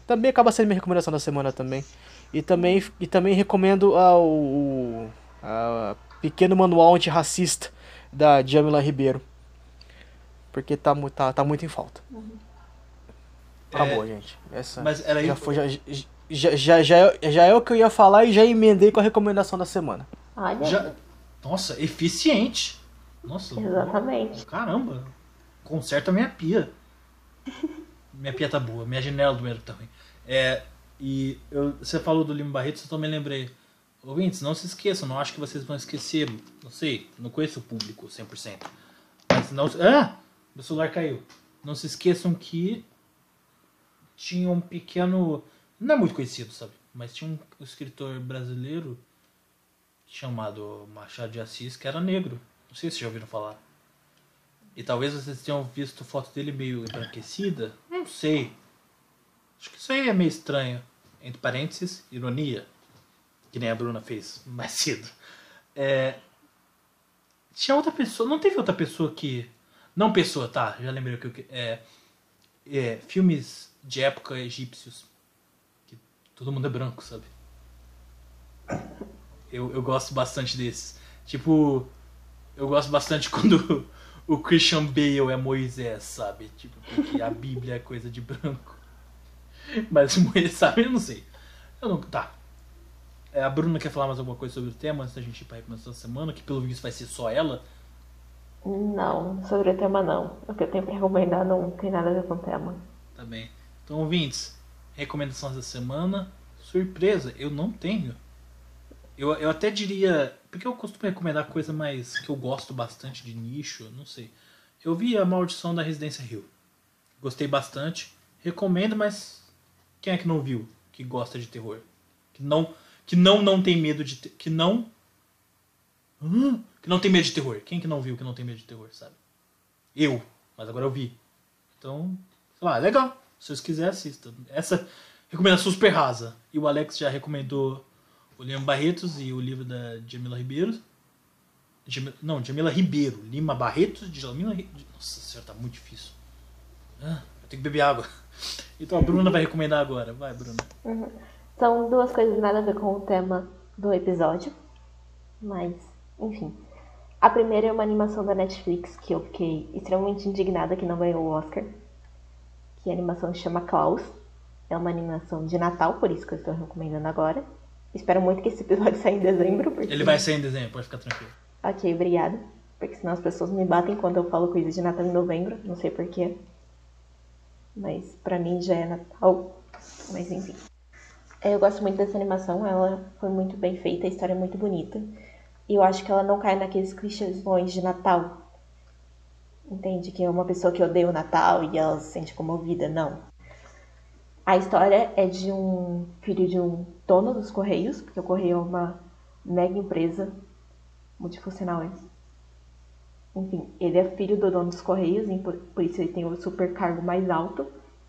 Também acaba sendo minha recomendação da semana também. E também, e também recomendo ao, ao Pequeno Manual Antirracista da Jamila Ribeiro. Porque tá, tá, tá muito em falta. Uhum. Acabou, é... gente. Essa mas era já, foi, já, já, já, já, já é o que eu ia falar e já emendei com a recomendação da semana. Olha. Já, nossa, eficiente. Nossa. Exatamente. Caramba. Conserta a minha pia. minha pia tá boa. Minha janela do banheiro também. É, e eu, você falou do Lima Barreto, eu também lembrei. Ouvintes, não se esqueçam, não acho que vocês vão esquecer. Não sei, não conheço o público 100%. Mas não. Ah! Meu celular caiu. Não se esqueçam que tinha um pequeno. Não é muito conhecido, sabe? Mas tinha um escritor brasileiro chamado Machado de Assis que era negro. Não sei se vocês já ouviram falar. E talvez vocês tenham visto foto dele meio embranquecida. Não sei. Acho que isso aí é meio estranho. Entre parênteses, ironia. Que nem a Bruna fez mais cedo. É... Tinha outra pessoa. Não teve outra pessoa que. Não pessoa, tá? Já lembrei o que. É... é... Filmes de época egípcios. Que todo mundo é branco, sabe? Eu, eu gosto bastante desses. Tipo, eu gosto bastante quando o Christian Bale é Moisés, sabe? Tipo, porque a Bíblia é coisa de branco. Mas Moisés, sabe? Eu não sei. Eu não. Tá. É, a Bruna quer falar mais alguma coisa sobre o tema antes da gente ir pra recomendação da semana, que pelo visto vai ser só ela. Não, sobre o tema não. O que eu tenho pra recomendar não tem nada a ver com o tema. Tá bem. Então, ouvintes, recomendações da semana. Surpresa, eu não tenho. Eu, eu até diria. Porque eu costumo recomendar coisa mais que eu gosto bastante de nicho, não sei. Eu vi A Maldição da Residência Rio. Gostei bastante. Recomendo, mas quem é que não viu? Que gosta de terror? Que não que não não tem medo de que não Hã? que não tem medo de terror. Quem que não viu que não tem medo de terror, sabe? Eu, mas agora eu vi. Então, sei lá, legal. Se vocês quiserem, assistam. Essa recomendação super rasa. E o Alex já recomendou o Lima Barretos e o livro da Jamila Ribeiro. Jamila- não, Jamila Ribeiro. Lima Barretos Jamila Ribeiro. Nossa senhora, tá muito difícil. Ah, eu tenho que beber água. Então a Bruna vai recomendar agora. Vai, Bruna. São duas coisas nada a ver com o tema do episódio. Mas, enfim. A primeira é uma animação da Netflix que eu fiquei extremamente indignada que não ganhou o Oscar. Que a animação chama Klaus. É uma animação de Natal, por isso que eu estou recomendando agora. Espero muito que esse episódio saia em dezembro. Porque... Ele vai sair em desenho, pode ficar tranquilo. Ok, obrigada. Porque senão as pessoas me batem quando eu falo coisa de Natal em novembro. Não sei porquê. Mas pra mim já é Natal. Mas enfim. É, Eu gosto muito dessa animação. Ela foi muito bem feita. A história é muito bonita. E eu acho que ela não cai naqueles clichêsões de Natal. Entende? Que é uma pessoa que odeia o Natal e ela se sente comovida. Não. A história é de um filho de um dono dos Correios. Porque o Correio é uma mega empresa multifuncional, é? Enfim, ele é filho do dono dos Correios, por, isso ele tem o super cargo mais alto.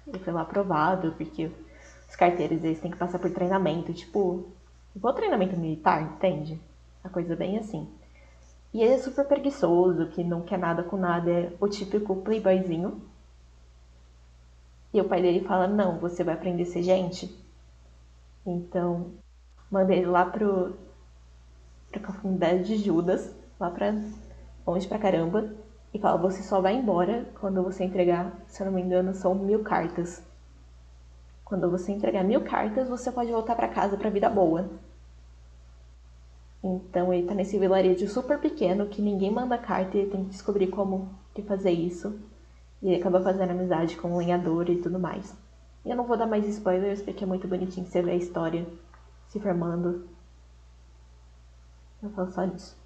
Ele foi lá aprovado, porque os carteiros eles têm que passar por treinamento, tipo, igual treinamento militar, entende? A coisa bem assim. E ele é super preguiçoso, que não quer nada com nada, é o típico playboyzinho. E o pai dele fala, não, você vai aprender a ser gente. Então, manda ele lá pro, pra comunidade de Judas, lá pra longe pra caramba, e fala, você só vai embora quando você entregar, se eu não me engano, são mil cartas. Quando você entregar mil cartas, você pode voltar pra casa pra vida boa. Então ele tá nesse vilarejo super pequeno que ninguém manda carta e ele tem que descobrir como que fazer isso. E ele acaba fazendo amizade com o lenhador e tudo mais. E eu não vou dar mais spoilers porque é muito bonitinho você ver a história se formando. Eu falo só disso.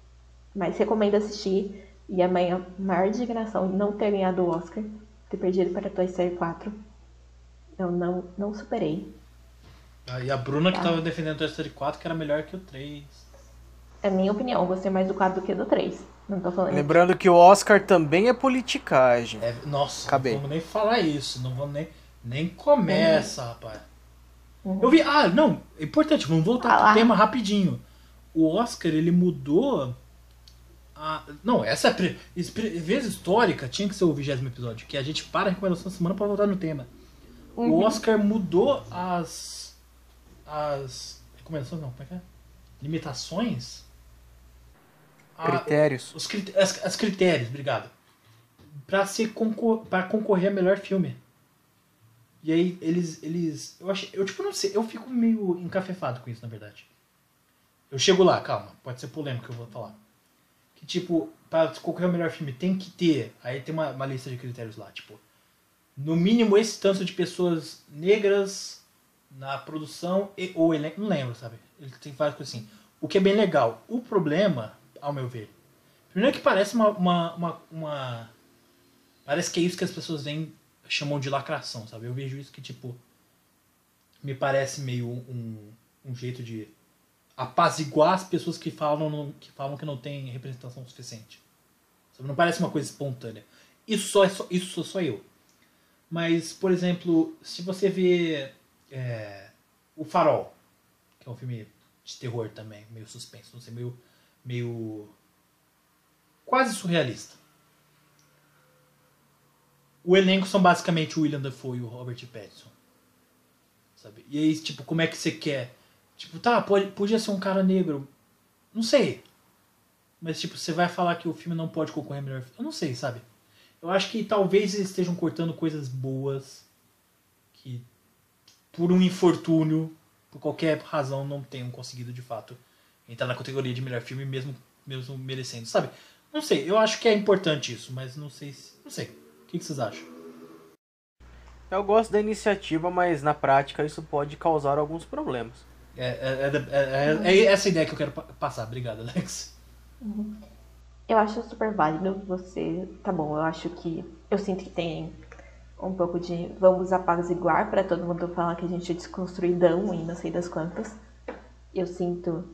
Mas recomendo assistir. E a minha maior indignação de não ter ganhado o Oscar, ter perdido para Toy Story 4. Eu não, não superei. Ah, e a Bruna que Tá. tava defendendo o Toy Story 4 que era melhor que o 3. É minha opinião, eu gostei mais do 4 do que do 3. Não tô falando. Lembrando que o Oscar também é politicagem. É, nossa, Acabei. não vamos nem falar isso. Não vamos nem. Nem começa, rapaz. Uhum. Eu vi. Ah, não. É importante, vamos voltar Fala. pro tema rapidinho. O Oscar, ele mudou. A... Não, essa é vez histórica tinha que ser o vigésimo episódio, que a gente para a recomendação da semana pra voltar no tema. Uhum. O Oscar mudou as. As. Recomendações não, como é que é? Limitações? A- Critérios. os as, as critérios, obrigado. Pra, ser concor pra concorrer a melhor filme. E aí eles. eles eu, acho, eu tipo não sei, eu fico meio encafefado com isso, na verdade. Eu chego lá, calma, pode ser polêmico que eu vou falar. Que tipo, concorrer ao melhor filme tem que ter. Aí tem uma, uma lista de critérios lá, tipo. No mínimo esse tanto de pessoas negras na produção e, ou elenco. Não lembro, sabe? Ele tem várias coisas assim. O que é bem legal. O problema, ao meu ver, primeiro que parece uma, uma, uma, uma- Parece que é isso que as pessoas veem, chamam de lacração, sabe? Eu vejo isso que, tipo. me parece meio um, um jeito de apaziguar as pessoas que falam, que falam que não tem representação suficiente. Não parece uma coisa espontânea. Isso só, é só, isso sou só eu. Mas, por exemplo, se você vê é, O Farol, que é um filme de terror também, meio suspense, não sei, meio, meio quase surrealista. O elenco são basicamente o William Dafoe e o Robert Pattinson. Sabe? E aí, tipo, como é que você quer? Tipo, tá, pode, podia ser um cara negro. Não sei. Mas, tipo, você vai falar que o filme não pode concorrer melhor. Eu não sei, sabe? Eu acho que talvez eles estejam cortando coisas boas que, por um infortúnio, por qualquer razão, não tenham conseguido de fato entrar na categoria de melhor filme, mesmo, mesmo merecendo, sabe? Não sei, eu acho que é importante isso, mas não sei se. Não sei. O que, que vocês acham? Eu gosto da iniciativa, mas na prática isso pode causar alguns problemas. É, é, é, é- é essa a ideia que eu quero pa- passar. Obrigado, Alex. Eu acho super válido você. Tá bom, eu acho que. Eu sinto que tem um pouco de vamos apaziguar pra todo mundo falar que a gente é desconstruidão e não sei das quantas. Eu sinto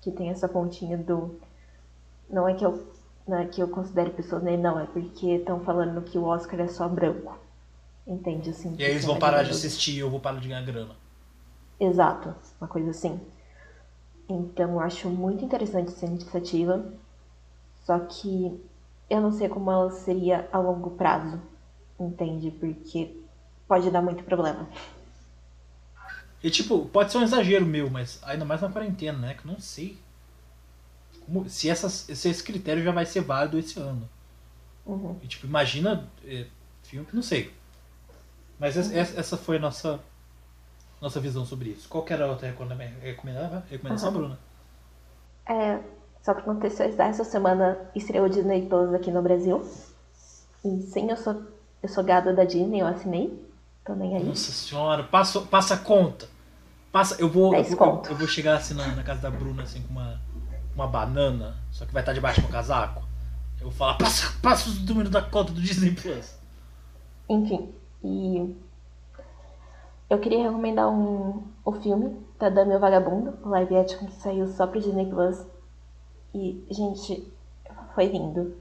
que tem essa pontinha do. Não é que eu, não é que eu considere pessoas nem não, é porque estão falando que o Oscar é só branco. Entende? Assim, E aí eles vão parar de assistir e eu vou parar de ganhar grana. Exato, uma coisa assim. Então eu acho muito interessante essa iniciativa, só que eu não sei como ela seria a longo prazo, entende? Porque pode dar muito problema. E tipo, pode ser um exagero meu, mas ainda mais na quarentena, né? Que eu não sei. como- se, essas, se esse critério já vai ser válido esse ano. Uhum. E tipo, imagina é, filme, não sei. Mas essa, essa- essa foi a nossa, nossa visão sobre isso. Qual que era a outra recomenda- recomenda- recomendação, Aham. Bruna? É, só pra contextualizar, essa semana estreou Disney Plus aqui no Brasil. E sim, eu sou, eu sou gado da Disney, eu assinei. Tô nem aí. Nossa senhora, passa, conta. Passa, eu vou, eu vou, eu vou chegar assim na, na casa da Bruna assim com uma, uma banana, só que vai estar debaixo do meu casaco. Eu vou falar, passa, passa os números da conta do Disney Plus. Enfim, e eu queria recomendar um, o filme da Dama e o Vagabundo, o live action que saiu só pro Disney Plus. E, gente, foi lindo.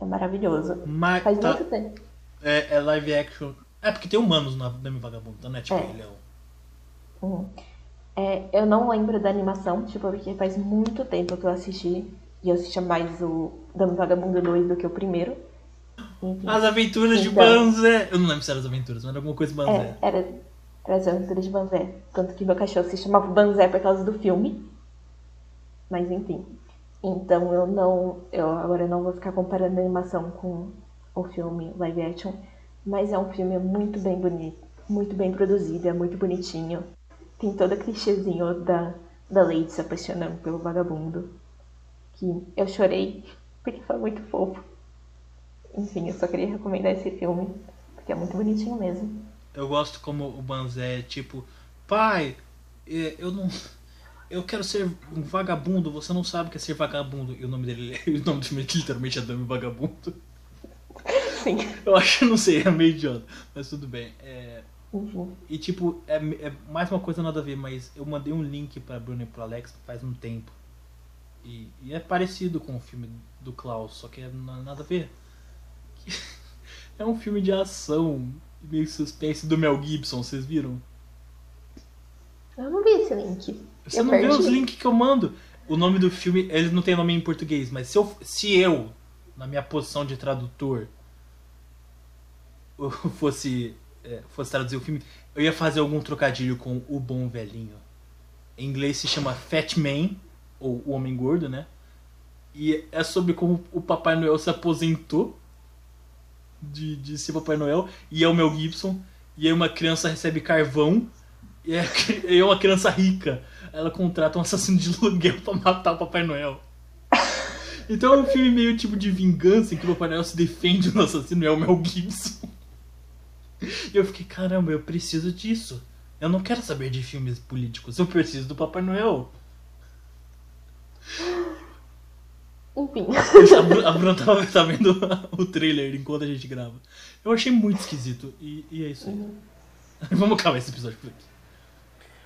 É maravilhoso. Mas Faz tá- muito tempo. é, é live action. É porque tem humanos na Dame Vagabundo, então não é tipo É. Rei Leão. Uhum. É, eu não lembro da animação, tipo, porque faz muito tempo que eu assisti. E eu assistia mais o Dama Vagabundo 2 do que o primeiro. Enfim. As aventuras de Então. Banzé. Eu não lembro se eram as aventuras, mas era alguma coisa Banzé. É, era Traz Aventuras de Banzé. Tanto que meu cachorro se chamava Banzé por causa do filme. Mas enfim. Então eu não. Eu agora não vou ficar comparando a animação com o filme live action. Mas é um filme muito bem bonito. Muito bem produzido, é muito bonitinho. Tem todo o clichêzinho da, da Lady se apaixonando pelo vagabundo. Que eu chorei porque foi muito fofo. Enfim, eu só queria recomendar esse filme. Porque é muito bonitinho mesmo. Eu gosto como o Banzé é tipo, pai, eh, eu não. Eu quero ser um vagabundo, você não sabe o que é ser vagabundo. E o nome dele, o nome do filme literalmente é Dame Vagabundo. Sim. Eu acho que não sei, é meio idiota, mas tudo bem. É, Enfim. E tipo, é, é mais uma coisa nada a ver, mas eu mandei um link pra Bruno e pro Alex faz um tempo. E, e é parecido com o filme do Klaus, só que é na- nada a ver. É um filme de ação, meio suspense do Mel Gibson, vocês viram? Eu não vi esse link. Você Eu não vê perdi. os links que eu mando? O nome do filme, ele não tem nome em português, mas se eu, se eu na minha posição de tradutor, fosse, é, fosse traduzir o filme, eu ia fazer algum trocadilho com o bom velhinho. Em inglês se chama Fat Man, ou o Homem Gordo, né? E é sobre como o Papai Noel se aposentou de, de ser Papai Noel, e é o Mel Gibson, e aí uma criança recebe carvão, e é, e é uma criança rica. Ela contrata um assassino de aluguel pra matar o Papai Noel. Então é um filme meio tipo de vingança em que o Papai Noel se defende do assassino é o Mel Gibson. E eu fiquei, caramba, eu preciso disso. Eu não quero saber de filmes políticos, eu preciso do Papai Noel. Enfim. A Bru- a Bruna tava, tá vendo o trailer enquanto a gente grava. Eu achei muito esquisito. E, e é isso aí. Vamos acabar esse episódio por aqui.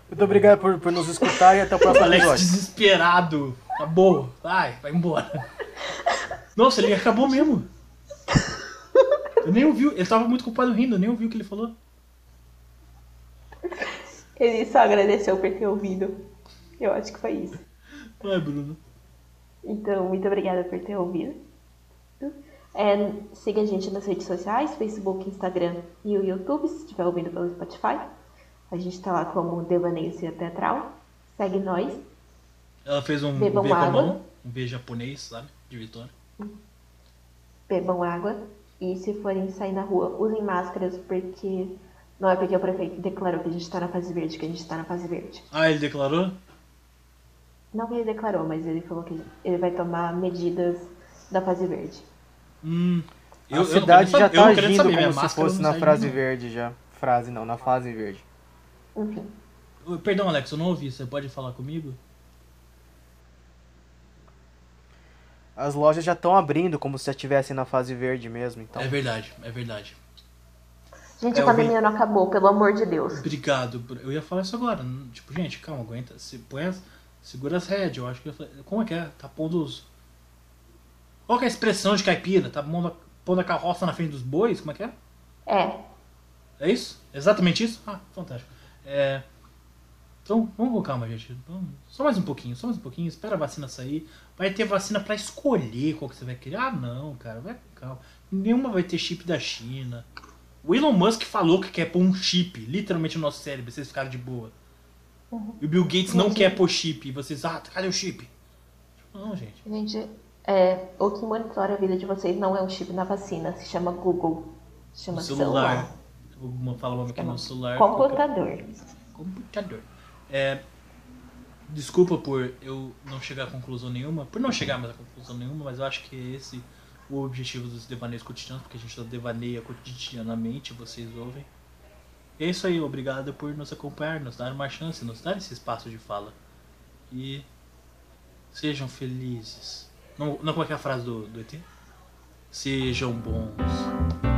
Muito obrigado por, por nos escutar e até o próximo Alex episódio. desesperado. Acabou. Vai, vai embora. Nossa, ele acabou mesmo. Eu nem ouvi. Ele tava muito culpado rindo, eu nem ouvi o que ele falou. Ele só agradeceu por ter ouvido. Eu acho que foi isso. Vai, Bruno. Então, muito obrigada por ter ouvido. É, siga a gente nas redes sociais, Facebook, Instagram e o YouTube, se estiver ouvindo pelo Spotify. A gente tá lá como Devaneio Teatral. Segue nós. Ela fez um Bebam a água. um V japonês, sabe? De Vitória. bebam água e se forem sair na rua, usem máscaras porque não é porque o prefeito declarou que a gente está na fase verde que a gente está na fase verde. Ah, ele declarou? Não que ele declarou, mas ele falou que ele vai tomar medidas da fase verde. Hum. A eu cidade já quero tá eu não quero agindo saber, como se fosse na frase verde já. Frase não, na fase verde. Enfim, Perdão, Alex, eu não ouvi. Você pode falar comigo? As lojas já estão abrindo como se já estivessem na fase verde mesmo, então. É verdade, é verdade. gente, É, a eu vi- pandemia não acabou, pelo amor de Deus. Obrigado. Eu ia falar isso agora. Tipo, gente, calma, aguenta. Se, põe as, segura as rédeas. Eu acho que eu falar- Como é que é? Tá pondo os. Qual que é a expressão de caipira? Tá pondo a, pondo a carroça na frente dos bois? Como é que é? É, É isso? Exatamente isso? Ah, fantástico. É, Então, vamos com calma, gente. Vamos- Só mais um pouquinho, só mais um pouquinho. Espera a vacina sair. Vai ter vacina pra escolher qual que você vai querer. Ah, não, cara, vai com calma. Nenhuma vai ter chip da China. O Elon Musk falou que quer pôr um chip, literalmente no nosso cérebro, vocês ficaram de boa. E o Bill Gates não quer pôr chip. E vocês, ah, cadê o chip? Não, gente. gente, é, o que monitora a vida de vocês não é um chip na vacina, se chama Google. Se chama O celular. Falar o nome aqui no celular. Computador. computador. É, desculpa por eu não chegar a conclusão nenhuma, por não chegar mais a conclusão nenhuma, mas eu acho que é esse o objetivo dos devaneios cotidianos, porque a gente devaneia cotidianamente, vocês ouvem. É isso aí, obrigado por nos acompanhar, nos dar uma chance, nos dar esse espaço de fala. E sejam felizes. Não, não como é que é a frase do, do ET? Sejam bons.